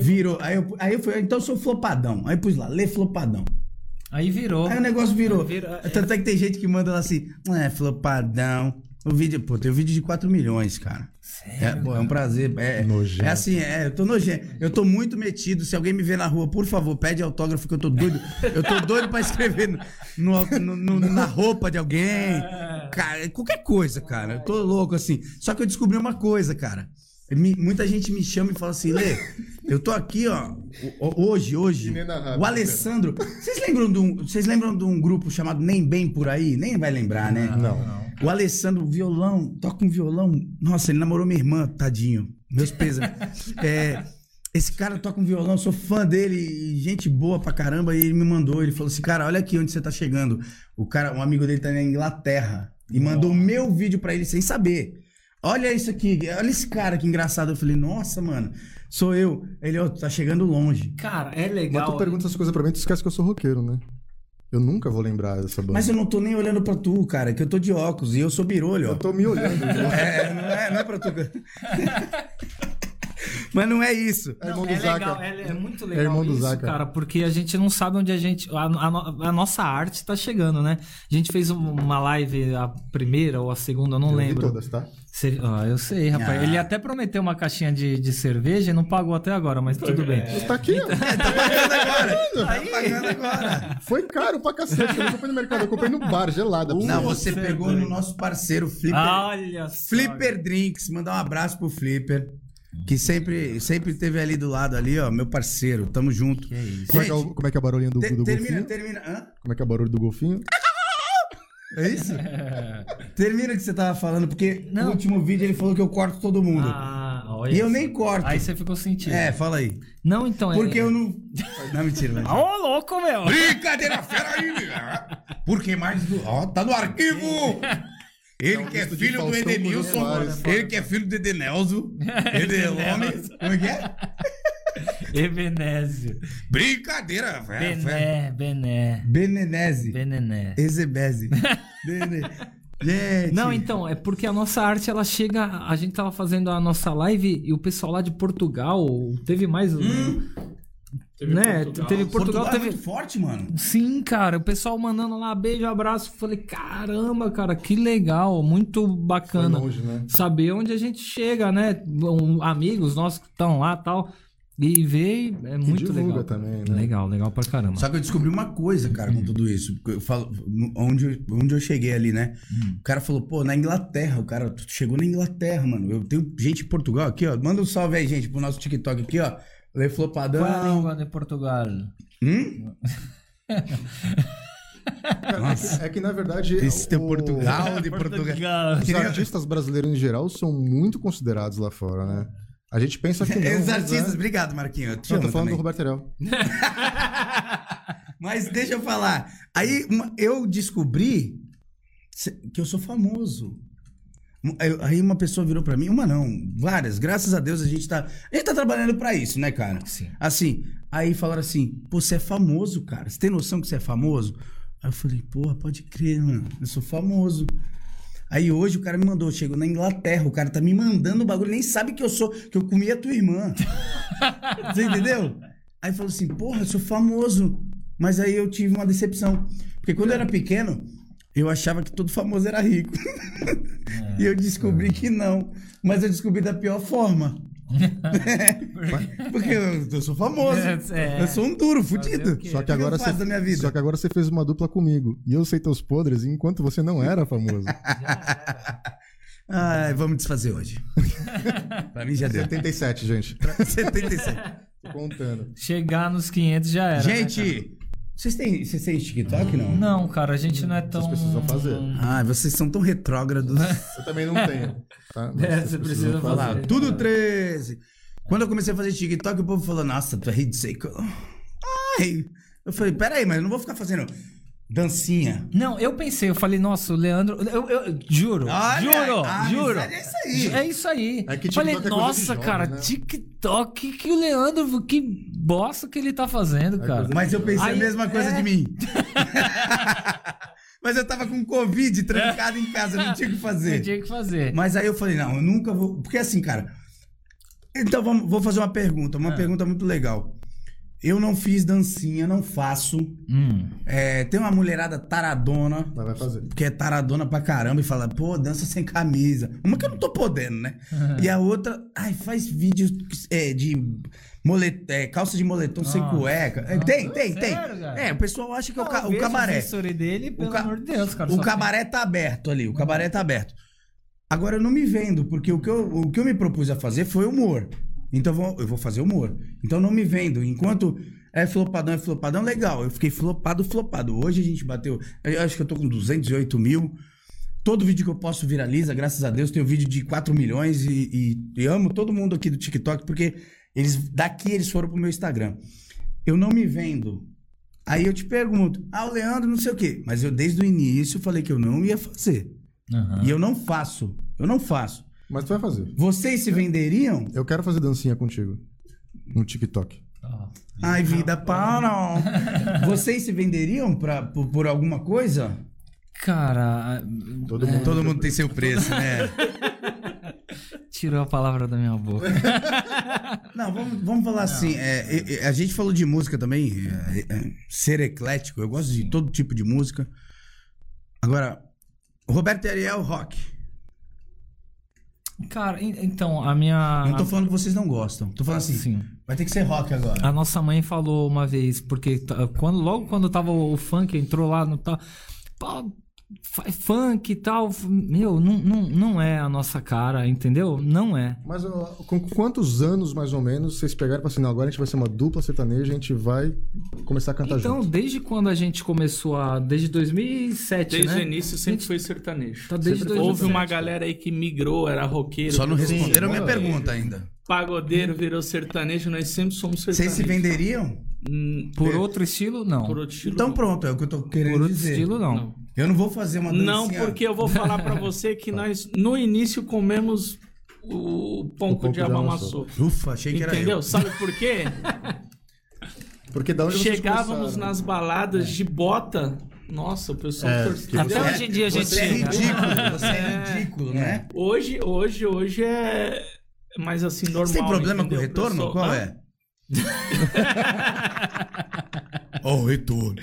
virou. Aí eu, aí eu fui, então eu sou flopadão. Aí pus lá, lê flopadão. Aí virou. Aí o negócio virou. Vira- Tanto é que tem gente que manda lá assim, é, flopadão. O vídeo, pô, tem um vídeo de 4 milhões, cara. É, pô, é um prazer. É, Nojento. é assim, é, eu tô nojento. Eu tô muito metido. Se alguém me ver na rua, por favor, pede autógrafo que eu tô doido. Eu tô doido pra escrever no, no- no- no- na roupa de alguém. Cara, qualquer coisa, cara. Eu tô louco assim. Só que eu descobri uma coisa, cara. Me- muita gente me chama e fala assim, Lê, eu tô aqui, ó, hoje, hoje. O Alessandro. Vocês lembram, de um, vocês lembram de um grupo chamado Nem Bem Por Aí? Nem vai lembrar, né? Não. O Alessandro, violão, toca um violão. Nossa, ele namorou minha irmã, tadinho. Meus pesos. *laughs* É, esse cara toca um violão, sou fã dele, gente boa pra caramba. E ele me mandou, ele falou assim: Cara, olha aqui onde você tá chegando. O cara, um amigo dele tá na Inglaterra. E mandou o meu vídeo pra ele sem saber. Olha isso aqui, olha esse cara que engraçado. Eu falei, nossa, mano, sou eu. Ele, ó, tá chegando longe. Cara, é Mas legal. tu pergunta essas coisas pra mim, tu esquece que eu sou roqueiro, né? Eu nunca vou lembrar dessa banda. Mas eu não tô nem olhando pra tu, cara, que eu tô de óculos e eu sou birolho, ó. Eu tô me olhando. *laughs* É, não é, não é pra tu. *laughs* Mas não é isso. É Não, irmão do é Zaca. legal, é, é muito legal irmão do isso, Zaca. cara, porque a gente não sabe onde a gente... A, a a nossa arte tá chegando, né? A gente fez um- uma live, a primeira ou a segunda, eu não Eu vi lembro. todas, tá? Cê- ah, eu sei, rapaz. Ah. Ele até prometeu uma caixinha de, de cerveja e não pagou até agora, mas tudo bem. Tá aqui, ó. *laughs* Tá pagando agora. Tá pagando agora. Foi caro pra cacete. Eu não comprei no mercado, eu comprei no bar, gelada. Não, você é pegou no nosso parceiro Flipper. Olha só. Flipper Drinks. Mandar um abraço pro Flipper. Que sempre, sempre teve ali do lado ali, ó, meu parceiro. Tamo junto. Que isso. Como é que é, o, como é que é a barulhinha do, Te- do termina, golfinho? termina. Hã? Como é que é o barulho do golfinho? É isso? *laughs* termina o que você tava falando, porque Não. no último vídeo ele falou que eu corto todo mundo. Ah, olha e eu nem corto. Aí você ficou sentindo. É, fala aí. Não, então é... Porque eu não. Não, mentira, *laughs* mas. Ô, louco, meu! Brincadeira *laughs* fera aí! Porque mais do. Ó, tá no arquivo! Ele que é de filho do Faustão Edenilson, Soares. ele que é filho do Edenelso, Edenome, como é que é? Ebenésio. Brincadeira, velho. Bené, Bené. Benenese, Benené. Ezebese. *laughs* Bene- Gente. Não, então, é porque a nossa arte, ela chega. A gente tava fazendo a nossa live e o pessoal lá de Portugal teve mais. Teve né? Portugal. Teve Portugal, Portugal é teve. muito forte, mano. Sim, cara, o pessoal mandando lá beijo, abraço. Falei, caramba, cara, que legal, muito bacana. longe, né? Saber onde a gente chega, né? Um, amigos nossos que estão lá tal. E ver é muito legal. também, né? Legal, legal pra caramba. Só que eu descobri uma coisa, cara, com tudo isso. Eu falo, onde, eu, onde eu cheguei ali, né? O cara falou, pô, na Inglaterra, o cara tu chegou na Inglaterra, mano. Eu tenho gente em Portugal aqui, ó. Manda um salve aí, gente, pro nosso TikTok aqui, ó. Lê Flopadão. Qual é a língua de Portugal? Hum? *laughs* Nossa. É que, na verdade. Esse teu o- Portugal de *laughs* Portugal. Os Que nem- artistas brasileiros em geral são muito considerados lá fora, né? A gente pensa que *laughs* não. Os artistas, é. obrigado, Marquinhos. Eu te tô falando também. do Roberto Erel. *laughs* Mas deixa eu falar. Aí uma- eu descobri que eu sou famoso. Aí- uma pessoa virou pra mim, uma não, várias. Graças a Deus a gente tá, a gente tá trabalhando pra isso, né, cara? Sim. Assim, aí falaram assim, pô, você é famoso, cara. Você tem noção que você é famoso? Aí eu falei, porra, pode crer, mano. Eu sou famoso. Aí hoje o cara me mandou, chegou na Inglaterra, o cara tá me mandando o bagulho, nem sabe que eu sou, que eu comi a tua irmã. *laughs* Você entendeu? Aí falou assim, porra, eu sou famoso. Mas aí eu tive uma decepção. Porque quando eu era pequeno, eu achava que todo famoso era rico. *laughs* e eu descobri que não. Mas eu descobri da pior forma. *laughs* Porque eu, eu sou famoso. É. Eu sou um duro, fudido. Só que agora você. da minha vida? Só que agora você fez uma dupla comigo. E eu sei teus podres enquanto você não era famoso. *laughs* Ai, vamos desfazer hoje. *laughs* pra mim já deu. 77, gente. 77. Tô contando. Chegar nos 500 já era. né, Gente, vocês têm, vocês têm TikTok, não? Não, cara, a gente não é tão. Vocês precisam fazer. Ah, vocês são tão retrógrados. *laughs* Eu também não tenho. Tá? Mas É, você precisa Falar, fazer. tudo 13. Quando eu comecei a fazer TikTok, o povo falou, nossa, tu é ridículo. Aí eu falei, peraí, mas eu não vou ficar fazendo dancinha. Não, eu pensei, eu falei, nossa, o Leandro. Eu, eu- juro, Olha, juro, a juro. é isso aí. É isso aí. É que eu falei, é coisa de nossa, jovem, cara, né? TikTok, que o Leandro, que bosta que ele tá fazendo, cara. coisa Mas eu pensei Aí, a mesma coisa é. de mim. *laughs* *laughs* mas eu tava com Covid, trancado em casa, não tinha o que fazer. tinha que fazer. Mas aí eu falei, não, eu nunca vou. Porque assim, cara. Então vamos, vou fazer uma pergunta, uma Ah. pergunta muito legal. Eu não fiz dancinha, não faço. Hum. É, tem uma mulherada taradona, Mas vai fazer. que é taradona pra caramba, e fala, pô, dança sem camisa. Uma que eu não tô podendo, né? *laughs* E a outra, ai, faz vídeo é, de molet, é, calça de moletom sem Nossa. cueca. É, tem, tem, tem. Sério, cara? É, o pessoal acha que é o, Não, ca- eu o cabaré. story dele, pelo O ca- amor de Deus, cara. O cabaré tá aberto ali, o cabaré tá aberto. Agora eu não me vendo, porque o que eu, o que eu me propus a fazer foi humor. Então eu vou, eu vou fazer humor. Então não me vendo. Enquanto é flopadão, é flopadão, legal. Eu fiquei flopado, flopado. Hoje a gente bateu. Eu acho que eu tô com 208 mil. Todo vídeo que eu posto viraliza, graças a Deus. Tenho vídeo de 4 milhões e, e- e amo todo mundo aqui do TikTok, porque eles daqui eles foram pro meu Instagram. Eu não me vendo. Aí eu te pergunto, ah, o Leandro não sei o quê. Mas eu desde o início falei que eu não ia fazer. Aham. E eu não faço. Eu não faço. Mas tu vai fazer. Vocês se venderiam? Eu quero fazer dancinha contigo. No TikTok. Ó. Ai, vida, para! Vocês se venderiam pra, por, por alguma coisa? Cara, Todo mundo. Todo mundo tem seu preço, né? *laughs* tirou a palavra da minha boca. *laughs* Não, vamos, vamos falar assim. é, é, é, a gente falou de música também. é, é, ser eclético. Eu gosto de todo tipo de música. Agora, Roberto e Ariel, rock. Cara, en- então, a minha. Não tô falando que vocês não gostam. Tô falando assim. Sim. Vai ter que ser rock agora. A nossa mãe falou uma vez, porque t- quando, logo quando tava o funk, entrou lá no tal. Funk e tal. Meu, não, não, não é a nossa cara, entendeu? Não é. Mas ó, com quantos anos, mais ou menos, vocês pegaram e falaram assim, não, agora a gente vai ser uma dupla sertaneja, a gente vai começar a cantar Então, junto. desde quando a gente começou a. Desde 2007, Desde né? o início sempre Gente, foi sertanejo. Tá desde Sempre 2007. Houve uma galera aí que migrou, era roqueiro. Só não responderam a minha pergunta ainda. Pagodeiro virou sertanejo, nós sempre somos Vocês sertanejos. se venderiam? Hum, Por outro estilo, não. por outro estilo. Então não. pronto, é o que eu tô querendo Por outro dizer. estilo, não. Não. Eu não vou fazer uma dancinha. Não, porque eu vou falar pra você que *laughs* nós no início comemos o pão diabo já amassou. Ufa, achei que era Entendeu? eu. Sabe por quê? *laughs* Porque da onde Chegávamos nas baladas de bota. Nossa, o pessoal É, Até você- hoje em dia a gente. Você é ridículo, *laughs* você é ridículo, né? Hoje, hoje, hoje é mais assim normal. Você tem problema com o entendeu, retorno? pessoal? Qual é? Ó, o retorno.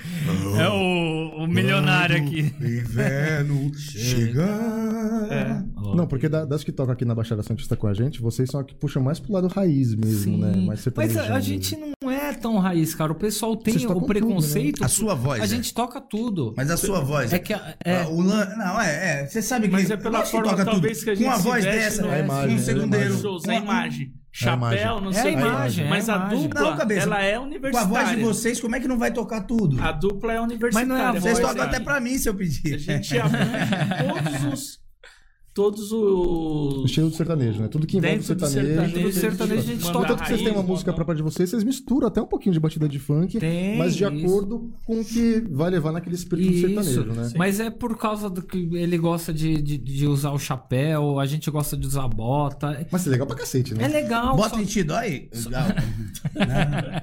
É o, o milionário aqui. Inverno chegar. É. Não, porque da- das que tocam aqui na Baixada Santista com a gente, vocês são a que puxam mais pro lado raiz mesmo, Sim. né? Mais Mas sertanejão a, a mesmo. gente não é tão raiz, cara. O pessoal tem o tudo, preconceito. A sua voz. A é. gente toca tudo. Mas a sua voz. É que a- é- Ah, o lan... Não, é, é. Você sabe que. Mas é pela lógico que forma, toca talvez, tudo. que a gente Com uma se voz veste dessa, no- É a imagem, um é a segundeiro. imagem. shows, é Uma- a imagem. É a imagem. Chapéu, não É a sei o imagem, é Mas a a dupla, Não, ela é Com a universitária. voz de vocês, como é que não vai tocar tudo? A dupla é universitária. Mas não é a Vocês voz, tocam até pra mim se eu A pedir. gente abrange *laughs* todos os... Todos O os... estilo do sertanejo, né? Tudo que envolve Dentro do sertanejo. sertanejo, Tudo sertanejo a gente toca Tanto que vocês têm uma música própria de vocês, vocês misturam até um pouquinho de batida de funk, Tem, mas de isso. acordo com o que vai levar naquele espírito do Isso. sertanejo, né? Mas é por causa do que ele gosta de, de, de usar o chapéu, a gente gosta de usar bota. Mas é legal pra cacete, né? É legal. Bota só- em ti, dói? Legal. Não.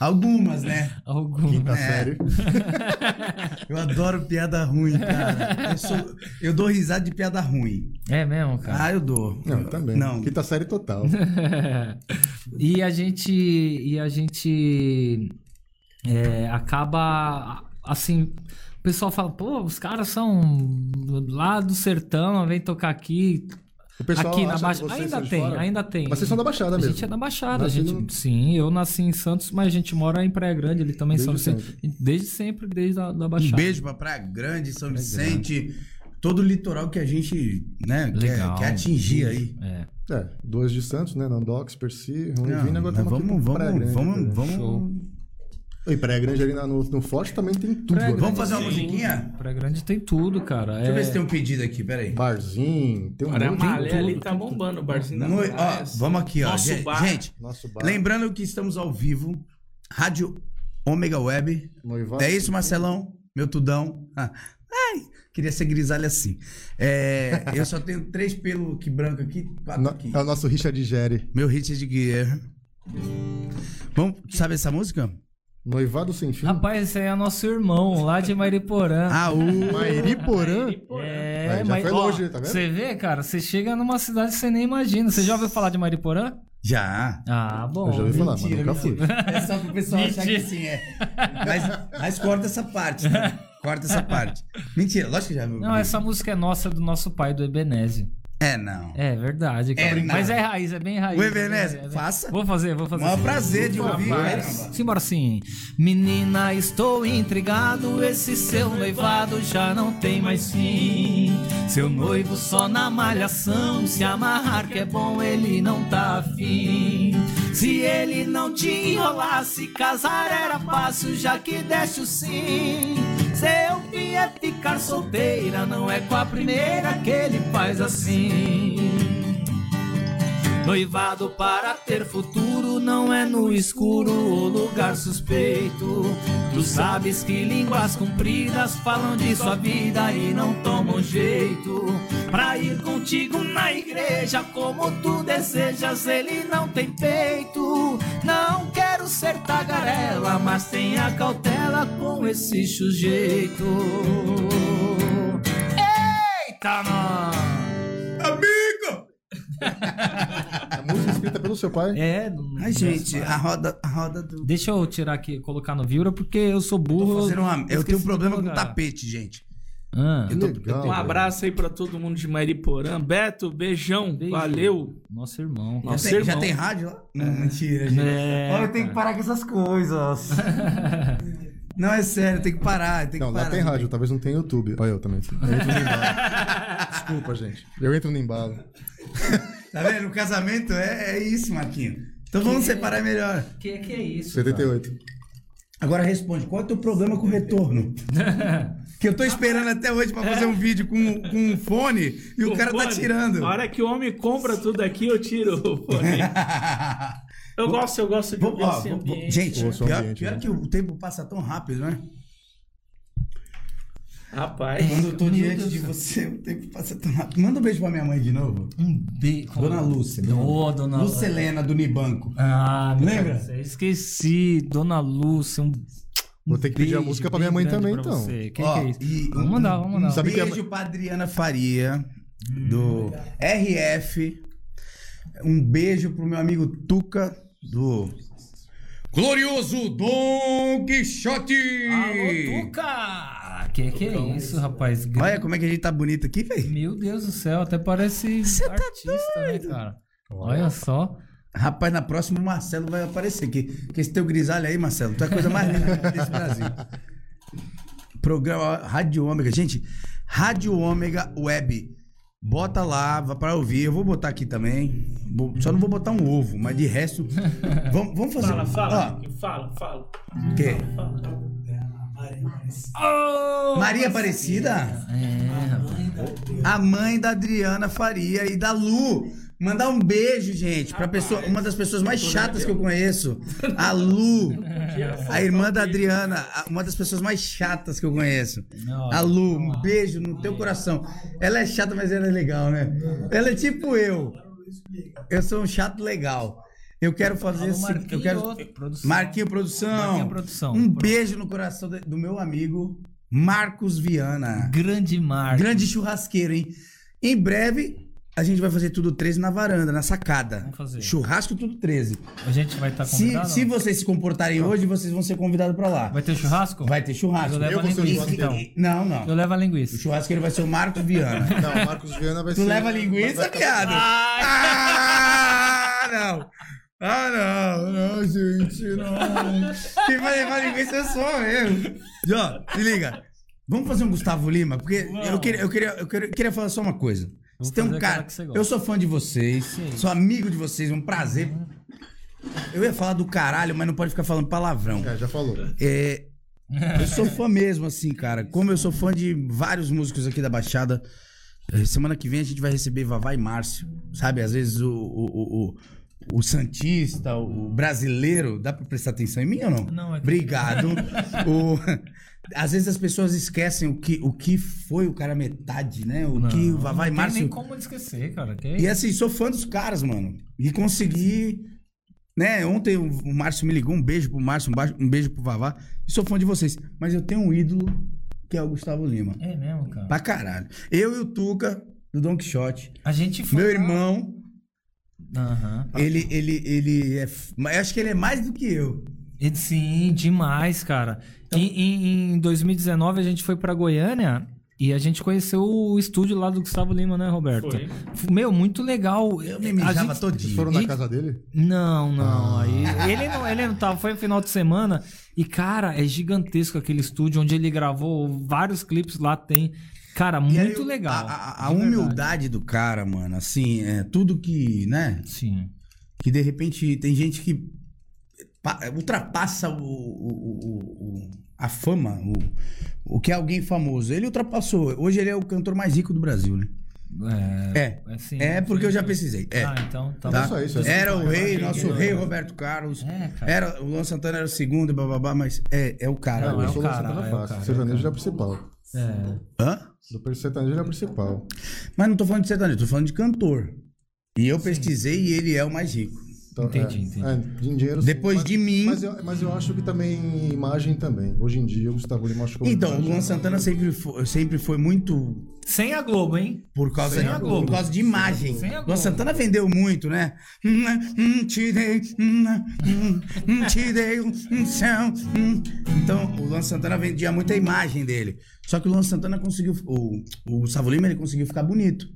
*laughs* Algumas, né? Algum. Quinta É. série. Eu adoro piada ruim, cara. Eu, sou- eu dou risada de piada ruim. É mesmo, cara. Ah, eu dou. Não, também. Não. Quinta série total. *laughs* e a gente e a gente é, acaba assim o pessoal fala pô os caras são lá do sertão vem tocar aqui O pessoal aqui na Baixada ainda tem fora. ainda tem Mas vocês são da Baixada a mesmo. gente é da Baixada a gente no- sim eu nasci em Santos mas a gente mora em Praia Grande ele também Desde São Vicente sempre. desde sempre desde a da Um Baixada beijo pra Praia Grande, São Vicente, todo o litoral que a gente né, quer, quer atingir aí. é É, dois de Santos, né? Nandox, Percy, Não, Ruivina, agora estamos vamos, Praia vamos, Grande, vamos, cara. vamos, Show. E Praia Grande ali no, no Forte também tem tudo. Praia né? Vamos fazer uma Sim. musiquinha? Praia Grande tem tudo cara Deixa eu é... ver se tem um pedido aqui, peraí. Barzinho, tem um Olha, a monte de Malé tudo. ali tá bombando o barzinho da No- ó, vamos aqui, ó. Nosso Gente, bar. gente, Nosso bar. lembrando que estamos ao vivo, Rádio Ômega Web. Noivado. É isso, Marcelão? Meu tudão. Ah, Ai, queria ser grisalho assim. É, eu só tenho três pelos aqui branco aqui, quatro No- aqui. é o nosso Richard Gere. Meu de guerra. Vamos, sabe essa música? Noivado sem fim. Rapaz, esse aí é nosso irmão, lá de Mariporã. Ah, o... Mairiporã? É, Aí já mas foi ó, longe, tá vendo? Você vê, cara, você chega numa cidade que você nem imagina. Você já ouviu falar de Mariporã? Já. Ah, bom. Eu já ouvi falar, mas Mentira, nunca fui. É só pro pessoal achar que Mentira. sim, é. Mas, mas corta essa parte, tá? *laughs* Corta essa parte. Mentira, lógico que já viu. Não, essa música é nossa do nosso pai, do Ebenésio. É, não. É verdade, É. Mas é raiz, é bem raiz. O é Ebenésio, bem raiz. faça. Vou fazer, vou fazer. Maior prazer de ouvir. Simbora assim. Menina, estou intrigado. Esse seu noivado já não tem mais fim. Seu noivo só na malhação. Se amarrar que é bom, ele não tá afim. Se ele não te enrolasse, casar era fácil, já que deste o sim. Seu fim é ficar solteira, não é com a primeira que ele faz assim. Noivado para ter futuro não é no escuro ou lugar suspeito. Tu sabes que línguas compridas falam de sua vida e não tomam jeito. Pra ir contigo na igreja como tu desejas, ele não tem peito. Não quero ser tagarela, mas tenha cautela com esse sujeito. Eita, nós! Amigo! A música escrita pelo seu pai. É, Ai, gente, a roda, a roda do. Deixa eu tirar aqui, colocar no Vibra, porque eu sou burro. Fazendo uma- Eu tenho um problema com tapete, gente. Ah, Eu tô- Legal. Um abraço aí pra todo mundo de Mariporã. Beto, beijão. Beijo. Valeu. nosso irmão. Nossa, Já tem, já irmão. tem rádio lá? Não, mentira, gente. É, Olha, eu tenho que parar com essas coisas. *laughs* Não, é sério, tem que parar. Tem que Não, parar. lá tem rádio, talvez não tenha YouTube. Olha eu também. Eu entro no embalo. Desculpa, gente. Eu entro no embalo. Tá vendo? O casamento é, é isso, Marquinho. Então vamos separar melhor. Que que é isso? 78. Agora responde, qual é o teu problema com o retorno? *laughs* que eu tô esperando até hoje pra fazer um vídeo com, com um fone e o cara tá fone. tirando. A hora que o homem compra tudo aqui, eu tiro o fone. *laughs* Eu gosto, eu gosto de Vou- ouvir ó, esse ambiente. gente, pior, ambiente, pior né? que o tempo passa tão rápido, né? Rapaz. Quando eu tô diante de você, o tempo passa tão rápido. Manda um beijo pra minha mãe de novo. Um beijo. Dona Lúcia. Ô, dona Lucelena do Nibanco. Ah, meu Lembra? Deus, Esqueci. Dona Lúcia, um. Vou ter que pedir a beijo música pra minha mãe também, pra então. você. Que Ó, que é isso? e Vamos mandar, vamos mandar. Um Sabe que a- beijo pra Adriana Faria, do RF. Um beijo pro meu amigo Tuca, do Glorioso Dom Quixote. Alô, Tuca! Que que é isso, rapaz? Olha como é que a gente tá bonito aqui, velho. Meu Deus do céu, até parece tá artista, né, cara? Olha só. Rapaz, na próxima o Marcelo vai aparecer. Que, que esse teu grisalho aí, Marcelo, tu é a coisa mais linda desse Brasil. Programa Rádio Ômega. Gente, Rádio Ômega Web. Bota lá, vai pra ouvir. Eu vou botar aqui também. Só não vou botar um ovo, mas de resto. *laughs* Vamos, vamos fazer. Fala, fala, Ó, fala, fala. o quê? Oh! Maria Aparecida? É. A mãe da Adriana Faria e da Lu. Mandar um beijo, gente, pra pessoa, *laughs* uma das pessoas mais chatas que eu conheço. A Lu. A irmã da Adriana, uma das pessoas mais chatas que eu conheço. A Lu, um beijo no teu coração. Ela é chata, mas ela é legal, né? Ela é tipo eu. Eu sou um chato legal. Eu quero fazer esse. Eu Marquinho, quero. produção. Marquinho Produção. Produção. Um beijo no coração do- meu amigo Marcos Viana. Grande mar. Grande churrasqueiro, hein? Em breve, a gente vai fazer tudo 13 na varanda, na sacada. Vamos fazer. Churrasco tudo 13. A gente vai estar Se, convidado? se vocês se comportarem hoje, vocês vão ser convidados pra lá. Vai ter churrasco? Vai ter churrasco. Eu levo Eu a vou ser o linguiça, então. Não, não. Eu levo a O linguiça. churrasqueiro vai ser o Marcos Viana. *laughs* Não, o Marcos Viana vai Tu ser. leva linguiça, vai- viado? Ah, não. Ah, não. Não, gente, não. Quem vai levar linguiça sou eu. Ó, se liga. Vamos fazer um Gustavo Lima? Porque eu queria, eu, queria, eu queria, eu queria falar só uma coisa. Vamos Você tem um cara. Eu sou fã de vocês, Sim. sou amigo de vocês, é um prazer. Eu ia falar do caralho, mas não pode ficar falando palavrão. É, já falou. É, eu sou fã mesmo, assim, cara. Como eu sou fã de vários músicos aqui da Baixada. eh, Semana que vem a gente vai receber Vavá e Márcio. Sabe? Às vezes o, o, o, o Santista, o brasileiro, dá pra prestar atenção em mim ou não? Não, é que- Obrigado. *laughs* O- Às vezes as pessoas esquecem o que, o que foi o cara metade, né? O que o Vavá e não tem Márcio. nem como esquecer, cara. Que E assim, sou fã dos caras, mano. E consegui. Né, ontem o Márcio me ligou, um beijo pro Márcio, um beijo pro Vavá. E sou fã de vocês. Mas eu tenho um ídolo que é o Gustavo Lima. É mesmo, cara. Pra caralho. Eu e o Tuca, do Don Quixote. A gente foi. Meu irmão, Aham. ele, ele, ele é. acho que ele é mais do que eu. Sim, demais, cara. Então- Em, em- em 2019 a gente foi pra Goiânia e a gente conheceu o estúdio lá do Gustavo Lima, né, Roberto? Foi. Meu, muito legal. Eu me A mijava gente- Vocês todinho. foram na E- casa dele? Não, não. Ah. Aí, ele não, ele não tava, foi no final de semana. E, cara, é gigantesco aquele estúdio onde ele gravou vários clipes lá tem. Cara, E aí, muito o- legal. A, a- a de verdade. humildade do cara, mano, assim, é tudo que, né? Sim. Que de repente tem gente que ultrapassa o, o- o- o- a fama, o, o que é alguém famoso. Ele ultrapassou. Hoje ele é o cantor mais rico do Brasil, né? É, É. é, sim, É porque eu já sim. pesquisei. É. Ah, então tá, Tá? isso, é Era o rei, nosso rei Roberto Carlos. É. Era, o Luan Santana era o segundo, bababá, mas é, é o cara. Não, eu é o cara, Santana é o fácil. é o Sertanejo cara. é o principal. É. Hã? Do sertanejo é o principal. Mas não tô falando de sertanejo, tô falando de cantor. E eu pesquisei e ele é o mais rico. Então, Entendi, é, entendi. é, de dinheiro, sim, Depois mas- de mim. Mas eu, mas eu acho que também imagem também. Hoje em dia, o Gustavo Lima que Então, o Luan Santana sempre foi, sempre foi muito Sem a Globo, hein? por causa, Sem de, a Globo. por causa de imagem. Sem a Luan Globo. Santana vendeu muito, né? Hum, Te dei, hum, hum, te dei um céu. hum. Então, o Luan Santana vendia muita imagem dele. Só que o Luan Santana conseguiu. O, o Gustavo Lima ele conseguiu ficar bonito.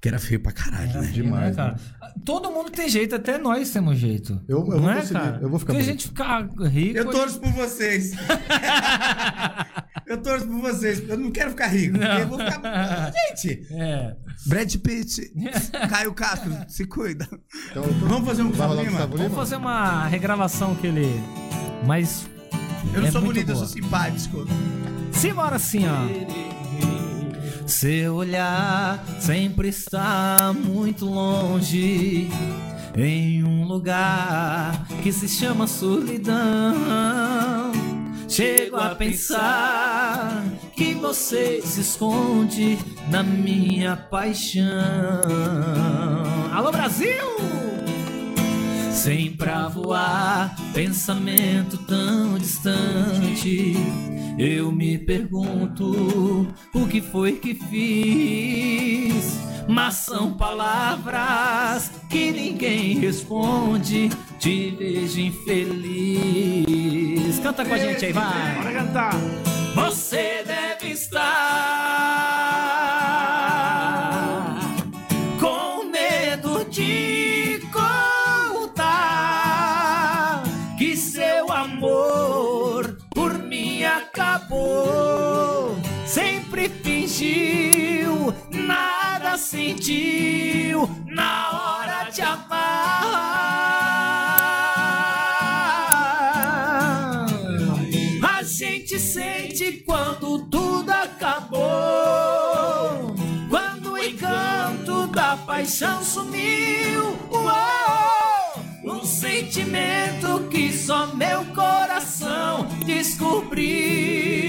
Porque era feio pra caralho, né? Demais, né, cara? Todo mundo tem jeito, até nós temos jeito. Eu- eu não vou é, conseguir, cara? eu vou ficar Porque a bonito. gente ficar rico. Eu torço por vocês. *laughs* eu torço por vocês. Eu não quero ficar rico. porque Eu vou ficar. *laughs* Gente, É. Brad Pitt, *laughs* Caio Castro, se cuida. Então, eu tô- Vamos fazer um Gustavo Lima? Vamos fazer uma regravação que ele. Mas. Eu não É sou bonito, eu boa. sou simpático. Simbora assim, ó. Seu olhar sempre está muito longe, em um lugar que se chama solidão. Chego a pensar que você se esconde na minha paixão. Alô, Brasil! Sem pra voar, pensamento tão distante. Eu me pergunto o que foi que fiz. Mas são palavras que ninguém responde. Te vejo infeliz. Canta com a gente aí, vai. Bora cantar. Você deve estar sentiu na hora de amar. A gente sente quando tudo acabou. Quando o encanto da paixão sumiu. Uou! Um sentimento que só meu coração descobriu.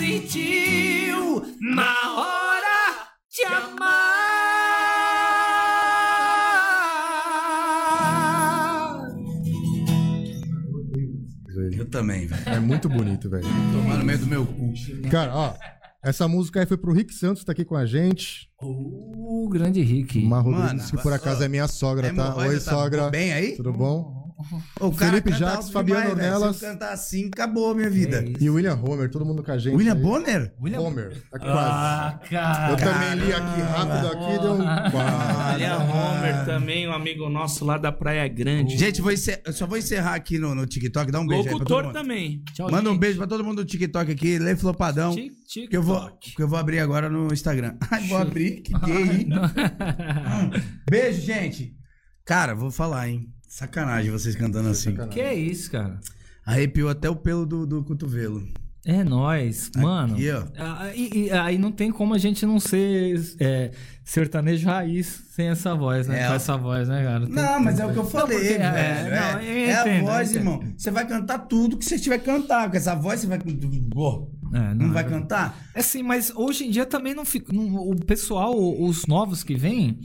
Sentiu na hora de amar. Eu também, velho. É muito bonito, velho. Tomar no meio do meu cu. Cara, ó. Essa música aí foi pro Rick Santos, tá aqui com a gente. O grande Rick. Mar Mano, Rodrigues, que por acaso é minha sogra, a tá? Oi, tá sogra. bem aí? Tudo bom? O cara Felipe Jacques, Fabiano demais. Ornelas. Se eu cantar assim, acabou a minha vida. É. E o William Homer, todo mundo com a gente. William aí. Bonner? William- Homer, tá quase. Ah, cara. Eu também li aqui rápido aqui, deu um quase. William Homer também, um amigo nosso lá da Praia Grande. Gente, vou encer- eu só vou encerrar aqui no, no TikTok. Dá um beijo aí pra todo Locutor mundo. também. Tchau, Manda um gente. beijo pra todo mundo do TikTok aqui. Lê Flopadão. Que eu, vou, que eu vou abrir agora no Instagram. *laughs* Ai, vou abrir, que gay, hein? *laughs* Beijo, gente. Cara, vou falar, hein? Sacanagem vocês cantando assim. Sacanagem. Que é isso, cara? Arrepiou até o pelo do, do cotovelo. É nóis, mano. Aqui, ó. E- e aí não tem como a gente não ser é, sertanejo raiz sem essa voz, né? É, Com essa voz, né, cara? Tem- Não, mas é o que eu falei, porque, velho. é, É, não, é a entendo, voz, irmão. Você vai cantar tudo que você tiver que cantar. Com essa voz, você vai. É, não, vai é- cantar? É sim, mas hoje em dia também não fica. não- o pessoal, os novos que vêm,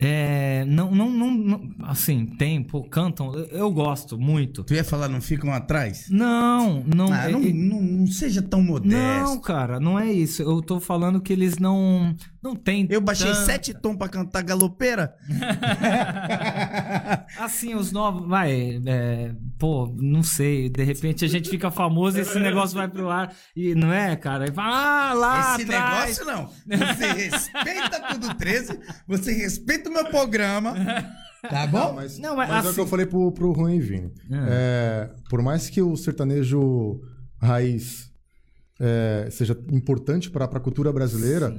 é, não, não, não, não- Assim, tem, pô, cantam. Eu, eu gosto muito. Tu ia falar, não ficam atrás? Não, não. Ah, é- não, é- não, não seja tão modesto. não, cara, não é isso. Eu tô falando que eles não. Não tem. Eu baixei tanta- sete tons pra cantar galopeira. *laughs* Assim, os novos. Vai, é, pô, não sei. De repente a gente fica famoso e esse negócio vai pro ar. E não é, cara? E fala, ah, lá Esse atrás. negócio não. Você *laughs* respeita tudo 13, você respeita o meu programa. *laughs* Tá Não, bom? mas, Não, mas mas é o que assim- eu falei pro, pro Juan e Vini. É, por mais que o sertanejo raiz é, seja importante para a cultura brasileira,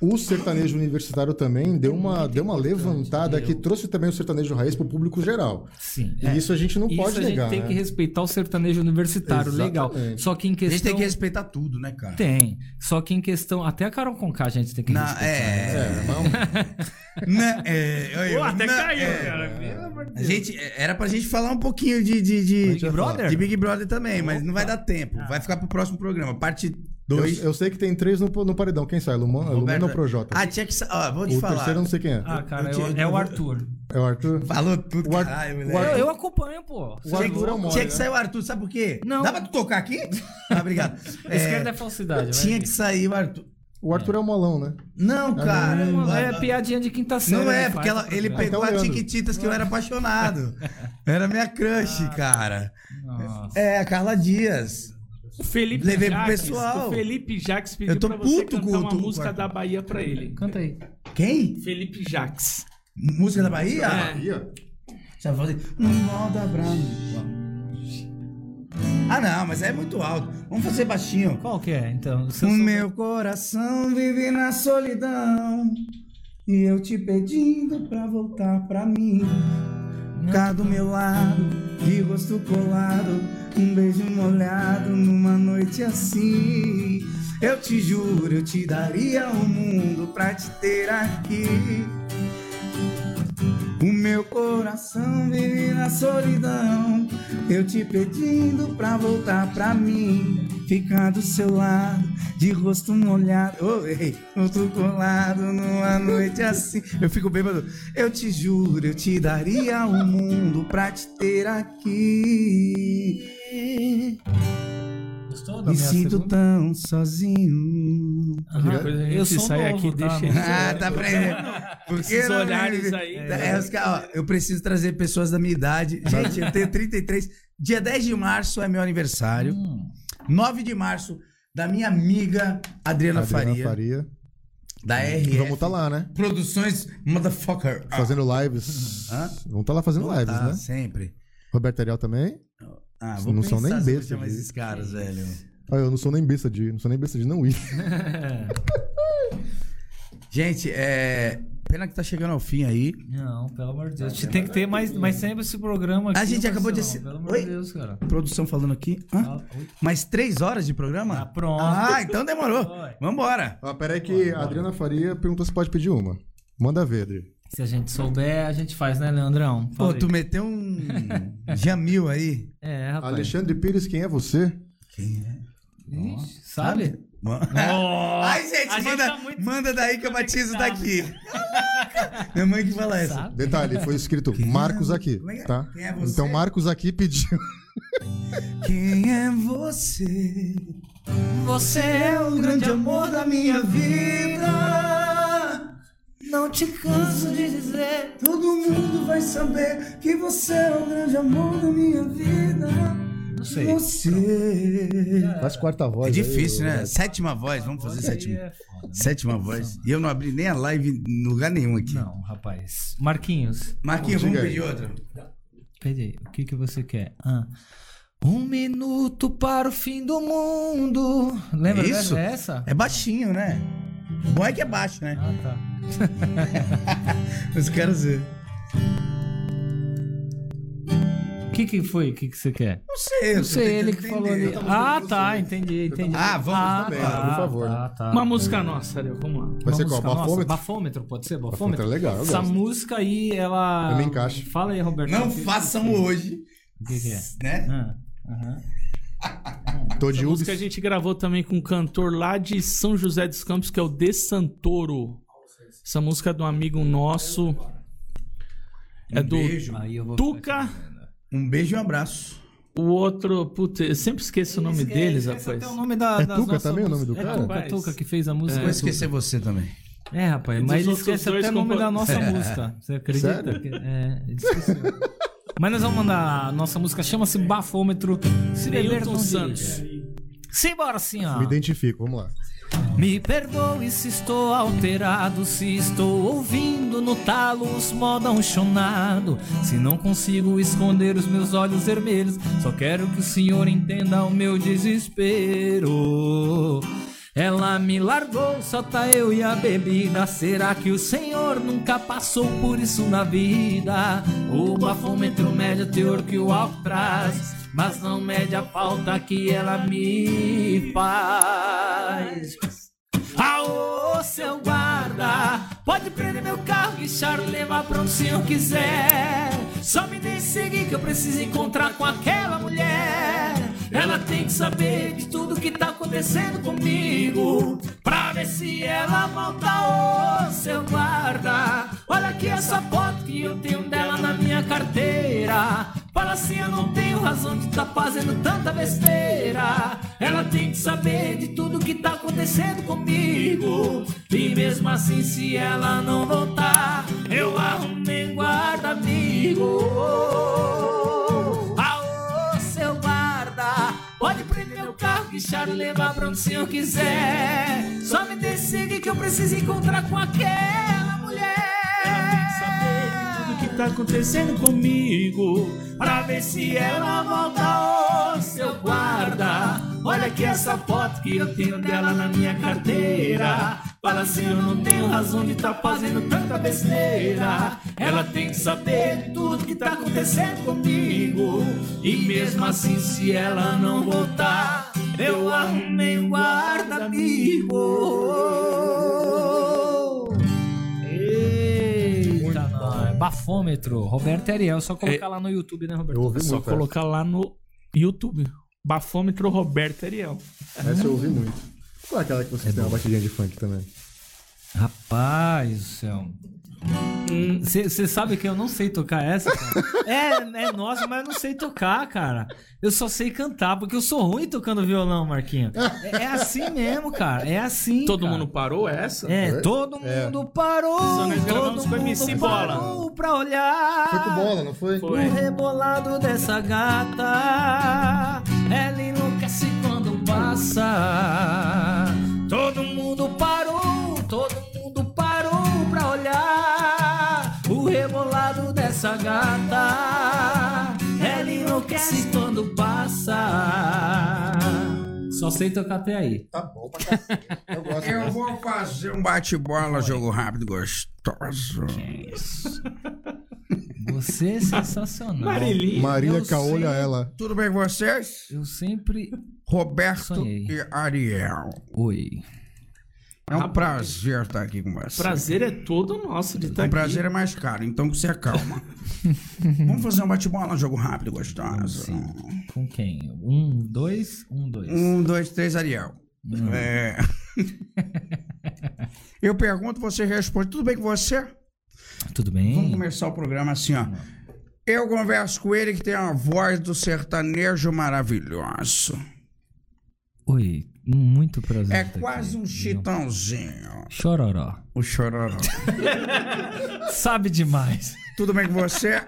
o sertanejo universitário também deu uma, deu uma levantada que trouxe também o sertanejo raiz para o público geral. Sim. E é. isso a gente não Isso pode a gente negar. tem né? que respeitar o sertanejo universitário, legal. Exatamente. Só que em A questão. gente tem que respeitar tudo, né, cara? Tem. Só que em questão. Até a Carol Conká a gente tem que Não, respeitar. é. É, não, *laughs* Né, é, Pô, até não, caiu, é. cara. Pelo amor de A Deus. gente, era pra gente falar um pouquinho de, de, de, Big Brother? de Big Brother também, mas não vai dar tempo. Vai ficar pro próximo programa. Parte eu, 2. eu sei que tem três no, no paredão. Quem sai? Lumano, Lumano ou Projota? Ah, tinha que. sa- Ó, vou te o falar. terceiro eu não sei quem é. Ah, cara, Eu é o- te- é eu o Arthur. É o Arthur? Falou tudo, O Ar- caralho, o moleque. Eu, eu acompanho, pô. O Arthur é o mole, Tinha que né? sair o Arthur, sabe por quê? Não. Dá pra tu tocar aqui? *laughs* Ah, obrigado. É, Esquerda é falsidade. tinha que sair o Arthur. O Arthur é o molão, né? Não, cara. Não, é piadinha de quinta série. Não é, ele porque ela- ele pegou Então, a Leandro. Tiquititas que eu era apaixonado. *laughs* Era minha crush, Ah. cara. Nossa. É, a Carla Dias. O Felipe Levei pro pessoal. O Felipe Jacques pediu Eu tô pra você puto cantar com uma o- música da Bahia pra ele. Canta aí. Quem? Felipe Jacques. Música da Bahia? É. Aí, ó. Já falei. Moda brava. Ah, não, mas é muito alto. Vamos fazer baixinho. Qual que é, então? O sou- meu coração vive na solidão E eu te pedindo pra voltar pra mim Cá do meu lado, de rosto colado Um beijo molhado numa noite assim Eu te juro, eu te daria o mundo pra te ter aqui o meu coração vive na solidão. Eu te pedindo pra voltar pra mim. Ficar do seu lado, de rosto molhado. Oh, ei, rosto colado numa noite assim. Eu fico bêbado. Eu te juro, eu te daria o mundo pra te ter aqui. Gostou da Me sinto segunda? tão sozinho. Aham. Depois a gente Eu sou sai novo, aqui, tá? deixa ele- Ah, tá aprendendo. *laughs* Porque Esses não, olhares né? aí. É, os caras, ó, eu preciso trazer pessoas da minha idade. Gente, eu tenho 33. Dia 10 de março é meu aniversário. Hum. 9 de março, da minha amiga Adriana, Adriana Faria, Faria. da RF. Vamos estar lá, né? Produções Motherfucker. Ah, Fazendo lives. Hã? Vamos estar lá fazendo vou lives, tá, né? Sempre. Roberto Ariel também. Ah, vou Não são nem besta de- esses caras, velho. Ah, eu não sou nem besta de, não sou nem besta de não ir. *laughs* Gente, é... Pena que tá chegando ao fim aí. Não, pelo amor de Deus. A gente tem que ter mais, mais sempre esse programa aqui. A gente no acabou de Pelo amor Oi? de Deus, cara. Produção falando aqui. Hã? Ah. Mais três horas de programa? Ah, pronto. Ah, então demorou. Vambora. Ah, peraí que a Adriana Faria perguntou se pode pedir uma. Manda ver, Adri. Se a gente souber, a gente faz, né, Leandrão? Pô, tu meteu um Jamil aí. *laughs* É, rapaz. Alexandre Pires, quem é você? Quem é? Ixi, sabe? *laughs* Ai, gente, a gente manda, tá muito manda daí que eu batizo daqui. Minha mãe que fala essa. Sabe? Detalhe, foi escrito Marcos aqui, Como é que é? tá? Quem é você? Então Marcos aqui pediu. *laughs* Quem é você? Você É o grande amor da minha vida. Não te canso de dizer. Todo mundo vai saber que você é o grande amor da minha vida. Não sei. Você. Faz quarta É voz. aí, difícil, né? ô, Sétima voz, vamos fazer sétima. É foda, né? Sétima voz. E eu não abri nem a live em lugar nenhum aqui. Não, rapaz. Marquinhos, Marquinhos, vamos aí. pedir outra. pede aí. O que, que você quer? Ah. Um minuto para o fim do mundo. Lembra É isso? dessa? É baixinho, né? O bom é que é baixo, né? Ah, tá. *laughs* Os caras. Não O que, que foi? O que, que você quer? sei, eu Não sei, ele que falou ali. entender. Ah, tá, entendi, entendi. Ah, vamos também, por favor, Tá, tá. Uma música nossa, Ariel, vamos lá. Vai ser Uma qual? música nossa? Bafômetro? Bafômetro, pode ser? Bafômetro Bafômetro? é legal, eu Essa gosto. música aí, ela. Eu me encaixo. Fala aí, Roberto. Não façam hoje, O que, que é? né? Ah, aham. *laughs* Tô de Essa música a gente gravou também com um cantor lá de São José dos Campos, que é o De Santoro. Essa música é de um amigo nosso. É do beijo. Eu Tuca. Um beijo e um abraço. O outro, putz, eu sempre esqueço o nome deles, rapaz. até o nome da, É Tuca nossas também o nome do cara? É Tuca, Rapaz. Tuca que fez a música. Vou esquecer você também. É, rapaz, mas ele esquece até o nome compor- da nossa *laughs* música. Você acredita? Sério? Que- É, ele esqueceu. Mas nós vamos mandar a nossa música, chama-se Bafômetro. Neilton Santos. Simbora assim, ó. Me identifico, vamos lá. Me perdoe se estou alterado, se estou ouvindo no talo os modão chonado. Se não consigo esconder os meus olhos vermelhos, só quero que o senhor entenda o meu desespero. Ela me largou, só tá eu e a bebida. Será que o senhor nunca passou por isso na vida? O bafômetro mede o teor que o álcool traz, mas não mede a falta que ela me faz. Aô, seu guarda, pode prender meu carro, guichar levar pra onde o senhor quiser. Só me deixe seguir que eu preciso encontrar com aquela mulher. Ela tem que saber de tudo que tá acontecendo comigo. Pra ver se ela volta, ô seu guarda. Olha aqui essa foto que eu tenho dela na minha carteira. Fala assim, eu não tenho razão de tá fazendo tanta besteira. Ela tem que saber de tudo que tá acontecendo comigo. E mesmo assim, se ela não voltar, eu arrumei um guarda amigo. Aô, seu guarda, pode prender meu carro, guichar e levar pra onde o senhor quiser. Só me decide que eu preciso encontrar com aquela mulher. Tá acontecendo comigo. Pra ver se ela volta, ô seu guarda. Olha aqui essa foto que eu tenho dela na minha carteira. Fala assim, eu não tenho razão de tá fazendo tanta besteira. Ela tem que saber tudo que tá acontecendo comigo. E mesmo assim, se ela não voltar, eu arrumei um guarda amigo. Bafômetro, Roberto Ariel. Só colocar lá no YouTube, né, Roberto? Eu ouvi Só muito. colocar lá no YouTube. Bafômetro Roberto Ariel. Essa. eu ouvi muito. Qual é aquela que vocês têm uma batidinha de funk também? Rapaz do céu. Você sabe que eu não sei tocar essa, cara? é, é nossa, mas eu não sei tocar, cara. Eu só sei cantar, porque eu sou ruim tocando violão, Marquinho. É, é assim mesmo, cara. É assim. Todo cara. mundo parou essa? É, Foi? todo É. mundo parou. Todo MC mundo Bola. parou pra olhar. Foi com bola, não foi? Foi. O rebolado dessa gata, ela enlouquece quando passa. Dessa gata, ela enlouquece quando passa. Só sei tocar até aí. Tá bom pra cacete. Eu gosto. Eu vou fazer um bate-bola, jogo rápido, gostoso. Você é sensacional. Marília. Marília Eu Caolha, sei. ela. Tudo bem com vocês? Eu sempre. Roberto Sonhei. e Ariel. Oi. É um prazer estar aqui com você. Prazer é todo nosso de estar O aqui. prazer é mais caro, então você acalma. *laughs* Vamos fazer um bate-bola, jogo rápido, gostoso. Com quem? Um, dois, um, dois. Um, dois, três, Ariel. É. *laughs* Eu pergunto, você responde. Tudo bem com você? Tudo Vamos bem? começar o programa assim, ó. Eu converso com ele que tem a voz do sertanejo maravilhoso. Oi, Muito prazer. É quase aqui, um viu? chitãozinho. Chororó. O chororó. *laughs* Sabe demais. Tudo bem com você?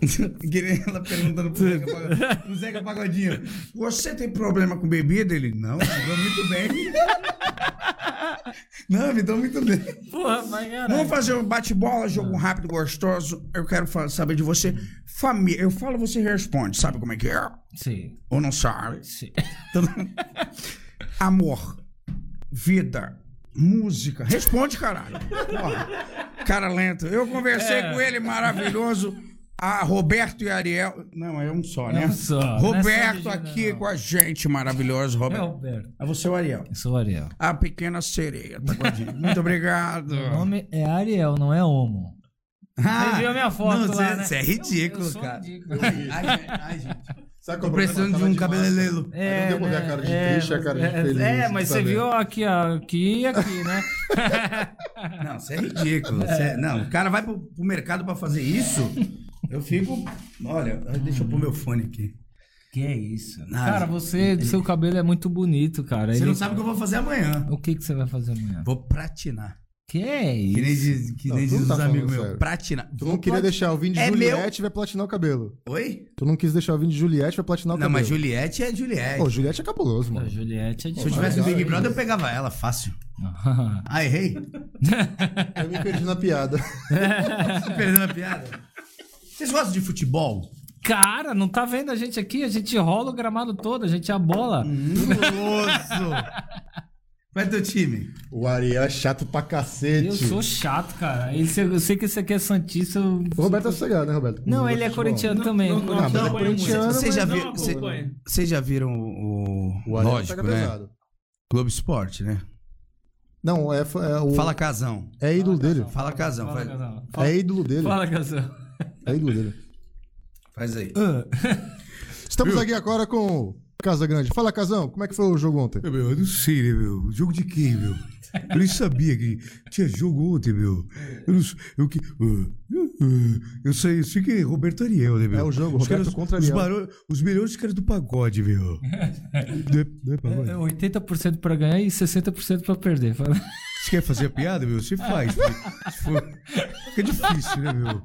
*laughs* Ela perguntando pro Zeca, Pagodinho, pro Zeca Pagodinho. Você tem problema com bebida? Ele, não, me dou muito bem. *laughs* Não, me dou muito bem. Porra, mas. Vamos fazer um bate-bola, jogo rápido, gostoso. Eu quero saber de você. Família. Eu falo, você responde. Sabe como é que é? Sim, Ou não sabe? sim. Então, *laughs* Amor, vida, música. Responde, caralho. Porra, cara lento. Eu conversei É. com ele, maravilhoso. A Roberto e Ariel. Não, é um só, né? É um só. Não é Roberto de aqui com a gente, maravilhoso, É Roberto. Alberto. É você, o Ariel. Eu sou o Ariel. A pequena sereia, tá com a gente. Muito obrigado. O nome é Ariel, não é Homo. Ah, Você viu a minha foto não, lá, cê- né? é ridículo, Eu sou cara. ridículo. Ai, gente, ai, gente. Sabe Tô é o precisando de um cabeleireiro. É, não deu pra ver a né? cara de É, triste e a cara de é, feliz, É, mas você viu aqui, ó, aqui e aqui, né? Não, você é ridículo. cê é- Não, o cara vai pro, pro mercado pra fazer isso. Eu fico. Olha, deixa eu pôr meu fone aqui. Que é isso? Nada. Cara, você, seu cabelo é muito bonito, cara. Você Ele- não sabe o que eu vou fazer amanhã. O que, que você vai fazer amanhã? Vou pratinar. Que é Que nem isso? diz, que Não, nem não diz tá os amigos meus. Pratinar. Tu Vou não queria plat- deixar o vinho de É Juliette e vai platinar o cabelo. Oi? Tu não quis deixar o vinho de Juliette e vai platinar o Não, cabelo. mas Juliette é Juliette. Pô, Juliette é cabuloso, A mano. Juliette é de Se eu tivesse no Big Brother, eu pegava ela fácil. *laughs* Ah, errei. Eu me perdi na piada. Tô perdendo a piada. Vocês gostam de futebol? Cara, não tá vendo a gente aqui? A gente rola o gramado todo, a gente abola. Nossa! Qual é teu time? O Ariel é chato pra cacete. Eu sou chato, cara. Esse- eu sei que esse aqui é Santista. eu- O Roberto é sossegado, né, Roberto? Não, ele é corintiano também. Não, não, Ah, é acompanho corintiano. Vocês já, vi- não cê- já viram o. O Ariel Lógico, né? pesado. Globo Esporte, né? Não, é, é o. Fala casão. É ídolo dele. Fala casão. Fala, Faz, casal. É ídolo dele. Fala, casal. É ídolo dele. faz aí. Estamos aqui agora com Casa Grande. Fala, Casão, como é que foi o jogo ontem? Meu, eu não sei, né, meu? Jogo de quem, meu? Eu nem sabia que tinha jogo ontem, meu. Eu não sei. Eu, que, eu sei, eu sei que é Roberto Ariel, né, meu? É o jogo, Os Roberto caras- contra os, Ariel. barulhos- os melhores caras do pagode, meu. *laughs* Não é, não é pagode? É 80% pra ganhar e 60% pra perder. Fala. Você quer fazer a piada, meu? Você faz. Se for- Fica difícil, né, meu?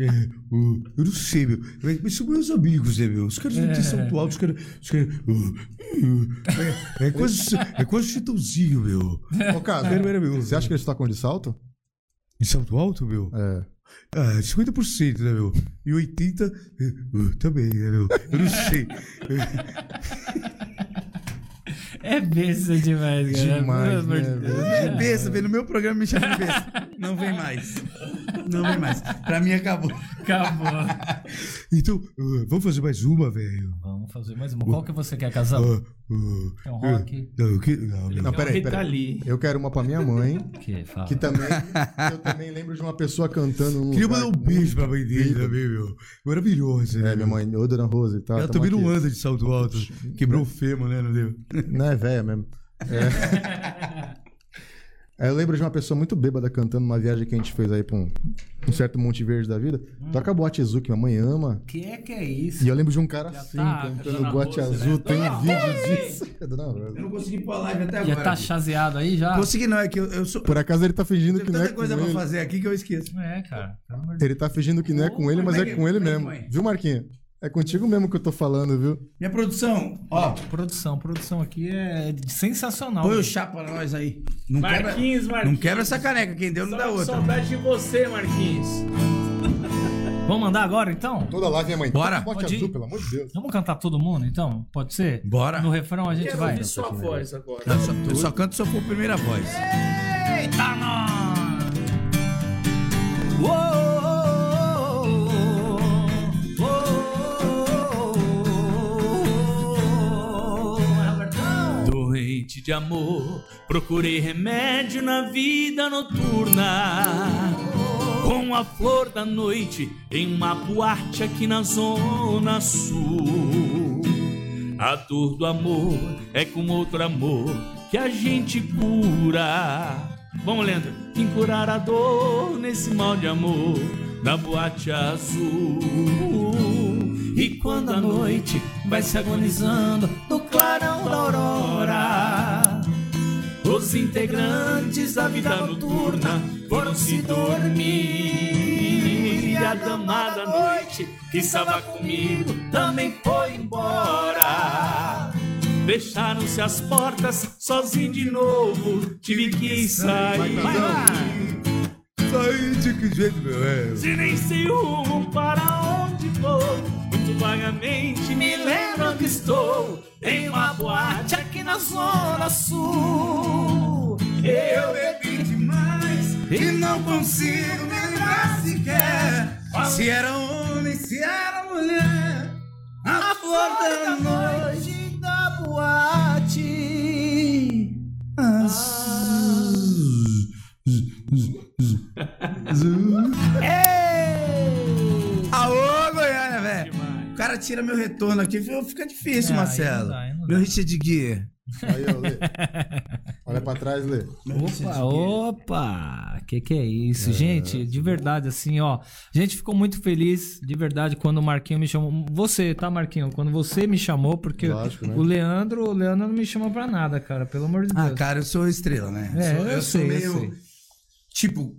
É, o- eu não sei, meu. Mas, mas são meus amigos, né, meu? Os caras não têm salto alto, os caras. Os caras uh, uh, é, é quase, é quase chitãozinho, meu. Ô, meu. você acha que eles tacam de salto? De salto alto, meu? É. Ah, 50%, né, meu? E 80% uh, também, né, meu? Eu não sei. *laughs* É besta demais, cara. Demais, né? É besta, vem no meu programa me chama de besta. Não vem mais. Não vem mais. Pra mim acabou. Acabou. *laughs* Então, uh, vamos fazer mais uma, velho. Vamos fazer mais uma. Qual que você quer, casal? Uh, uh, É um rock? Não, que, não, não. Não, peraí, peraí. Eu quero uma pra minha mãe, Que fala. que também. eu também lembro de uma pessoa cantando Queria mandar um beijo pra mãe dele também, meu. Maravilhosa, né? É, minha mãe, ô Dona Rosa e tal. Ela tamo também não anda de salto alto. Quebrou o fêmur, né? Não deu? Não é velha mesmo. É. *laughs* Aí eu lembro de uma pessoa muito bêbada cantando uma viagem que a gente fez aí pra um, um certo Monte Verde da vida. Toca boate azul, que minha mãe ama. Que é que é isso? E eu lembro de um cara Já assim, tá, cantando boate Rosa, azul. né? Tem um vídeo disso. *laughs* É. Eu não consegui pôr a live até Já tá chaseado aí já? Consegui não, é que eu, eu sou... Por acaso ele tá fingindo Tem que não é tanta com coisa pra ele. fazer aqui que eu esqueço. É, cara. Ele tá fingindo que não é com ele, mas é é com que- ele é mesmo. Viu, Marquinhos? É contigo mesmo que eu tô falando, viu? Minha produção, ó, Produção, produção aqui é sensacional. põe o chá pra nós aí. Não quebra, Marquinhos, não Marquinhos. quebra essa caneca, quem deu não dá outra. Saudade de você, Marquinhos. *laughs* Vamos mandar agora então? Toda lá vem a mãe. Bora. Bote Pode ir. azul, pelo amor de Deus. Vamos cantar todo mundo então? Pode ser? Bora. No refrão a gente Quero vai. ouvir sua voz agora. Eu só, eu só canto se eu for primeira voz. Eita, nós! Doente de amor, procurei remédio na vida noturna. Com a flor da noite em uma boate aqui na zona sul. A dor do amor é com outro amor que a gente cura. Vamos, Leandro. Quem curar a dor nesse mal de amor da boate azul. E quando a noite vai se agonizando no clarão da aurora. Os integrantes da vida noturna foram se dormir. E a dama da noite que estava comigo também foi embora. Fecharam-se as portas, sozinho de novo, tive que sair. Saí de que jeito, meu? É. Se nem sei o rumo para onde vou, vagamente me lembro que estou em uma boate aqui na Zona Sul. Eu bebi demais E não consigo me lembrar sequer se era homem, se era mulher. A flor da noite da boate. *laughs* Aô, tira meu retorno aqui, fica difícil, É, aí Marcelo. não dá, aí não meu dá. Richard Gere. Aí, ó, Lê. *laughs* Olha pra trás, Lê. Opa, opa! Que que é isso? Gente, de verdade, assim, ó. A gente ficou muito feliz, de verdade, quando o Marquinho me chamou. Você, tá, Marquinho? Quando você me chamou, porque Lógico, né? o Leandro, o Leandro não me chamou pra nada, cara, pelo amor de Deus. Ah, cara, eu sou estrela, né? É, sou, eu sou sei, eu meio. sei. Tipo,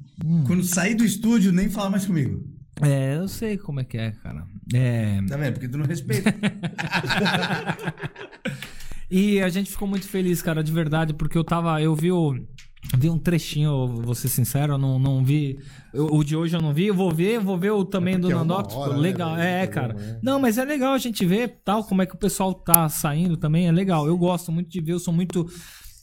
quando sair do estúdio, nem fala mais comigo. É, eu sei como é que é, cara. É. Tá vendo? Porque tu não respeita. *laughs* E a gente ficou muito feliz, cara, de verdade, porque eu tava. Eu vi o. Vi um trechinho, vou ser sincero, eu não, não vi. eu- o de hoje eu não vi, eu vou ver, vou ver o também do é Nandox. hora, né, legal, velho? é, É cara. é. Não, mas é legal a gente ver tal, como é que o pessoal tá saindo também, é legal. Eu gosto muito de ver, eu sou muito.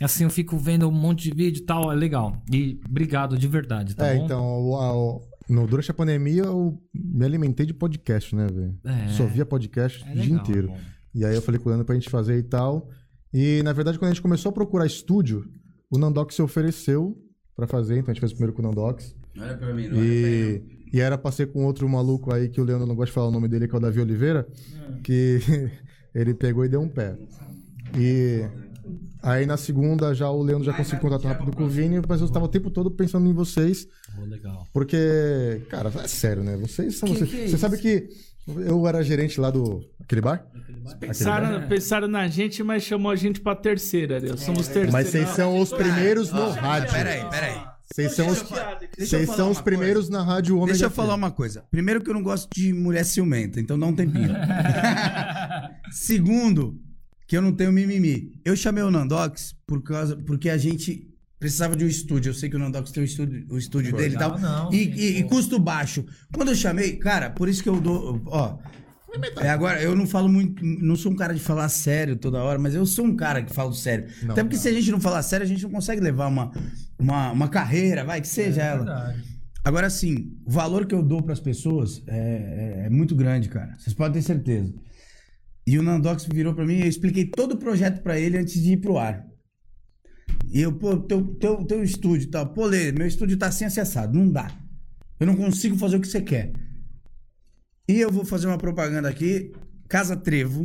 Assim, eu fico vendo um monte de vídeo e tal, é legal. E obrigado de verdade, tá é, bom? então, o- no, durante a pandemia eu me alimentei de podcast, né, velho? É. Só via podcast É o dia legal, inteiro. bom. E aí eu falei com o Leandro pra gente fazer e tal. E, na verdade, quando a gente começou a procurar estúdio, o Nandox se ofereceu pra fazer, então a gente fez primeiro com o Nandox. Olha pra mim, não E, e era pra ser com outro maluco aí que o Leandro não gosta de falar o nome dele, que é o Davi Oliveira, Hum. que *laughs* ele pegou e deu um pé. E aí na segunda já o Leandro já conseguiu contato rápido com o Vini, mas eu estava o tempo todo pensando em vocês, legal. porque, cara, é sério, né? Vocês são Que vocês. que é Você isso? sabe que eu era gerente lá do. Aquele bar? Pensaram, pensaram na gente, mas chamou a gente pra terceira. né? Somos terceira. Mas vocês são os primeiros no rádio. Peraí, peraí. Vocês são os, vocês são os primeiros na rádio Ômega. Deixa eu falar uma coisa. Primeiro que eu não gosto de mulher ciumenta, então dá um tempinho. *laughs* Segundo, que eu não tenho mimimi. Eu chamei o Nandox por causa, porque a gente precisava de um estúdio. Eu sei que o Nandox tem o estúdio, o estúdio dele e tal. Não, e, e- e custo baixo. Quando eu chamei, cara, por isso que eu dou. Ó. É, agora, eu não falo muito. Não sou um cara de falar sério toda hora, mas eu sou um cara que falo sério. Não, Até porque se a gente não falar sério, a gente não consegue levar uma, uma, uma carreira, vai, que seja ela. Verdade. Agora, assim, o valor que eu dou pras pessoas é, é- é muito grande, cara. Vocês podem ter certeza. E o Nandox virou pra mim, eu expliquei todo o projeto pra ele antes de ir pro ar. E eu, pô, teu, teu, teu estúdio tal. Pô, Lê, meu estúdio tá assim acessado. Não dá. Eu não consigo fazer o que você quer. E eu vou fazer uma propaganda aqui. Casa Trevo,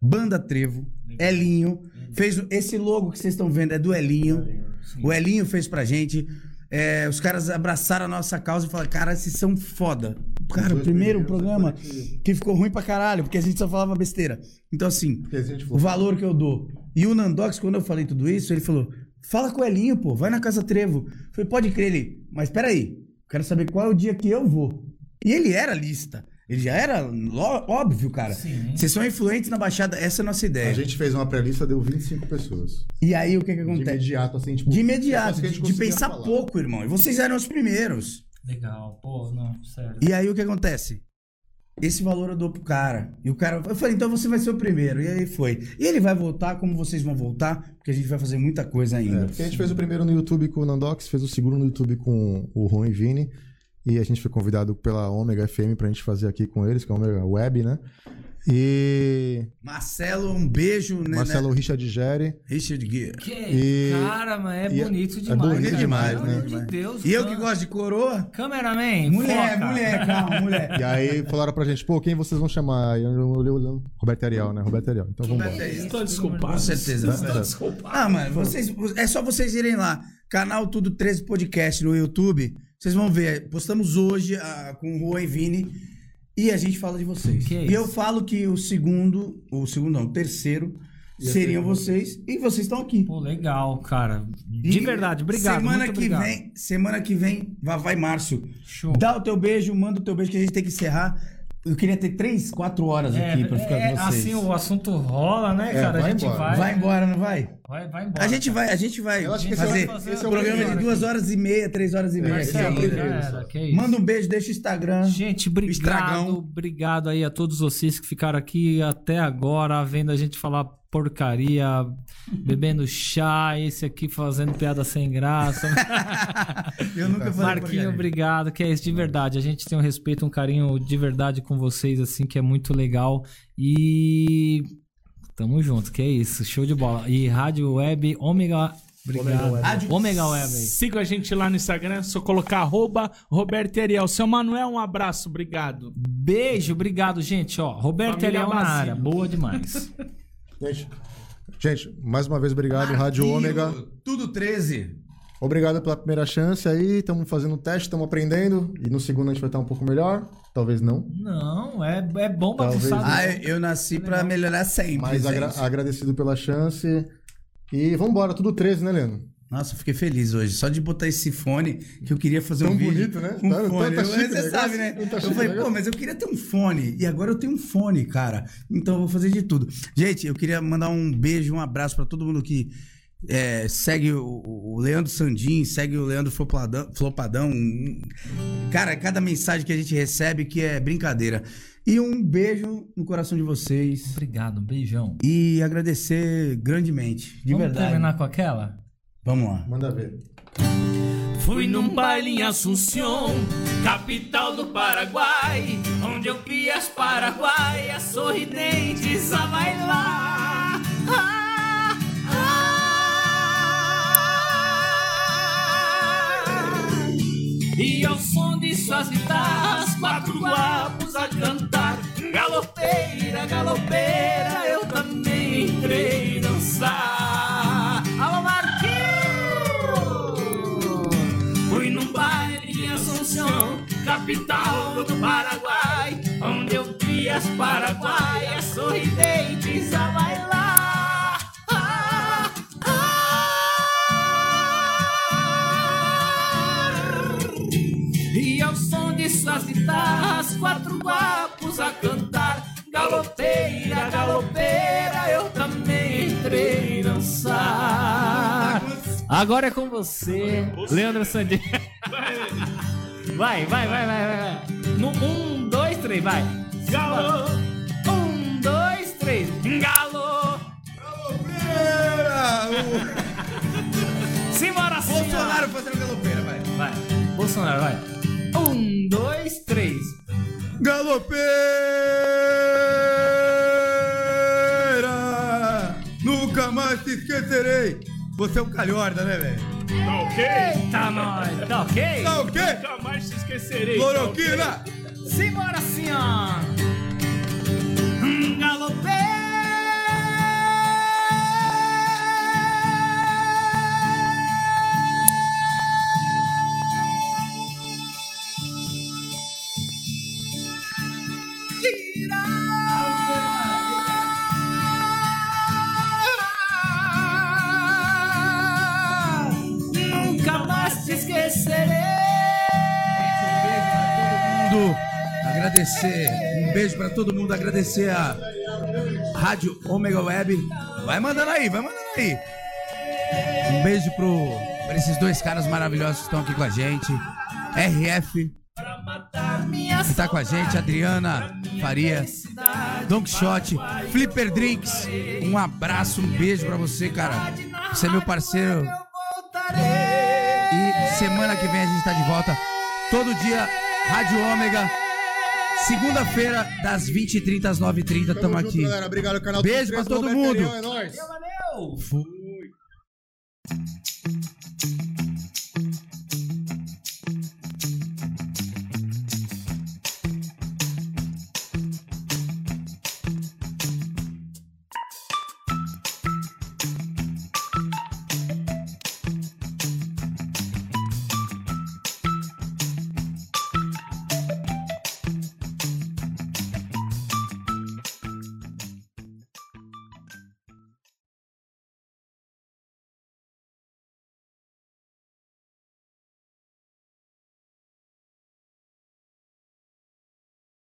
Banda Trevo, Elinho. Fez esse logo que vocês estão vendo é do Elinho. O Elinho fez pra gente. É, os caras abraçaram a nossa causa e falaram, cara, vocês são foda. Cara, o primeiro programa que ficou ruim pra caralho, porque a gente só falava besteira. Então, assim, o valor que eu dou. E o Nandox, quando eu falei tudo isso, ele falou: fala com o Elinho, pô, vai na Casa Trevo. Eu falei, pode crer ele. Mas peraí, quero saber qual é o dia que eu vou. E ele era lista. Ele já era óbvio, cara. Sim. Vocês são influentes na Baixada, essa é a nossa ideia. A gente fez uma pré-lista, deu 25 pessoas. E aí o que que De acontece? imediato, assim, tipo. De imediato, de, de pensar falar. pouco, irmão. E vocês eram os primeiros. Legal, pô, não, sério. E aí o que acontece? Esse valor eu dou pro cara. E o cara. Eu falei, então você vai ser o primeiro. E aí foi. E ele vai voltar como vocês vão voltar, porque a gente vai fazer muita coisa ainda. É, porque a gente fez o primeiro no YouTube com o Nandox, fez o segundo no YouTube com o Ron e Vini. E a gente foi convidado pela Omega FM pra gente fazer aqui com eles, que é a Omega Web, né? E Marcelo, um beijo, né? Marcelo né? Richard Gere. Richard. Que E- cara, mas é e é- bonito é demais. bonito cara. demais, Pelo né? amor de Deus. E eu que gosto de coroa. Cameraman, Mulher, foca. mulher, calma, mulher. E aí falaram pra gente, pô, quem vocês vão chamar? E eu olhei olhando. Roberto Ariel, né? Roberto Ariel. Então vamos embora. Estou desculpado. Com certeza. Estou desculpado. Ah, mano, vocês, é só vocês irem lá. Canal Tudo 13 Podcast no YouTube. Vocês vão ver. Postamos hoje ah, com o Juan e Vini. E a gente fala de vocês. Que e isso? eu falo que o segundo, o segundo não, o terceiro, seriam vocês e vocês estão aqui. Pô, legal, cara. De E verdade, obrigado. Semana que obrigado. vem, semana que vem, vai, vai Márcio. Show. Dá o teu beijo, manda o teu beijo que a gente tem que encerrar. Eu queria ter três, quatro horas É, aqui pra ficar é, com vocês. assim o assunto rola, né, É, cara? a vai gente embora. vai. Vai embora, não vai? Vai, vai embora. A gente cara. vai, a gente vai Eu acho que esse fazer é o- fazer esse é um o programa de duas aqui. horas e meia, três horas e meia. é. Manda um beijo, deixa o Instagram. Gente, obrigado, Estragão. obrigado aí a todos vocês que ficaram aqui até agora, vendo a gente falar porcaria, bebendo chá, esse aqui fazendo piada sem graça. *laughs* Eu nunca falei Marquinho, porcaria. obrigado, que é isso de verdade. A gente tem um respeito, um carinho de verdade com vocês, assim, que é muito legal. E tamo junto, que é isso, show de bola. E Rádio Web Ômega, obrigado. Ômega Web aí. Siga a gente lá no Instagram, só colocar arroba Roberto Ariel. Seu Manuel, um abraço, obrigado. Beijo, obrigado, gente. Ó, Roberto Família Ariel na área, boa demais. *laughs* Gente, gente, mais uma vez obrigado, Rádio Marquinho, Ômega. Tudo 13. Obrigado pela primeira chance aí. Estamos fazendo um teste, estamos aprendendo. E no segundo a gente vai estar um pouco melhor. Talvez não. Não, é, é bom Talvez bagunçado. Ah, eu nasci pra melhorar sempre. Mas agra- agradecido pela chance. E vambora, tudo 13, né, Leandro? Nossa, eu fiquei feliz hoje. Só de botar esse fone que eu queria fazer Tão um vídeo. bonito, né? Um Tá- tá- fone. tá Eu- chique você negócio. sabe, né? Tá eu chique falei, pô, negócio. mas eu queria ter um fone. E agora eu tenho um fone, cara. Então eu vou fazer de tudo. Gente, eu queria mandar um beijo, um abraço pra todo mundo que é, segue o, o Leandro Sandim, segue o Leandro Flopadão. Flopadão. Um- Cara, cada mensagem que a gente recebe que é brincadeira. E um beijo no coração de vocês. Obrigado, um beijão. E agradecer grandemente. De Vamos verdade. terminar com aquela? Vamos lá. Manda ver. Fui num baile em Assunção, capital do Paraguai, onde eu vi as paraguaias sorridentes a bailar. Ah, ah. E ao som de suas guitarras, quatro guapos a cantar. Galopeira, galopeira, eu também entrei dançar. Capital do Paraguai, onde eu vi as paraguaias sorridentes a bailar. Ah, ah. E ao som de suas guitarras, quatro guapos a cantar. Galopeira, galopeira, eu também entrei dançar. Agora é com você, Leandro Sandin. *laughs* Vai, vai, vai, vai, vai. vai. No um, dois, três, vai. Galo, Um, dois, três. galo. *laughs* Simbora, sim. Bolsonaro fazendo galopeira, vai. Vai. Bolsonaro, vai. Um, dois, três. Galopeira! Nunca mais te esquecerei! Você é um calhorda, né, velho? Tá ok? Tá nóis, tá ok? Tá o quê? Nunca mais te esquecerei. Cloroquina! Simbora, senhor. Nunca agradecer, um beijo pra todo mundo, agradecer a Rádio Omega Web. Vai mandando aí, vai mandando aí. Um beijo pro, pra esses dois caras maravilhosos que estão aqui com a gente. RF, que tá com a gente, Adriana Faria, Don Quixote, Flipper Drinks. Um abraço, um beijo pra você, cara. Você é meu parceiro. E semana que vem a gente tá de volta. Todo dia, Rádio Ômega. Segunda-feira, das 20h30 às 9h30, tamo junto, aqui. galera. Obrigado, canal Beijo pra todo mundo. É nóis. Valeu. Fui.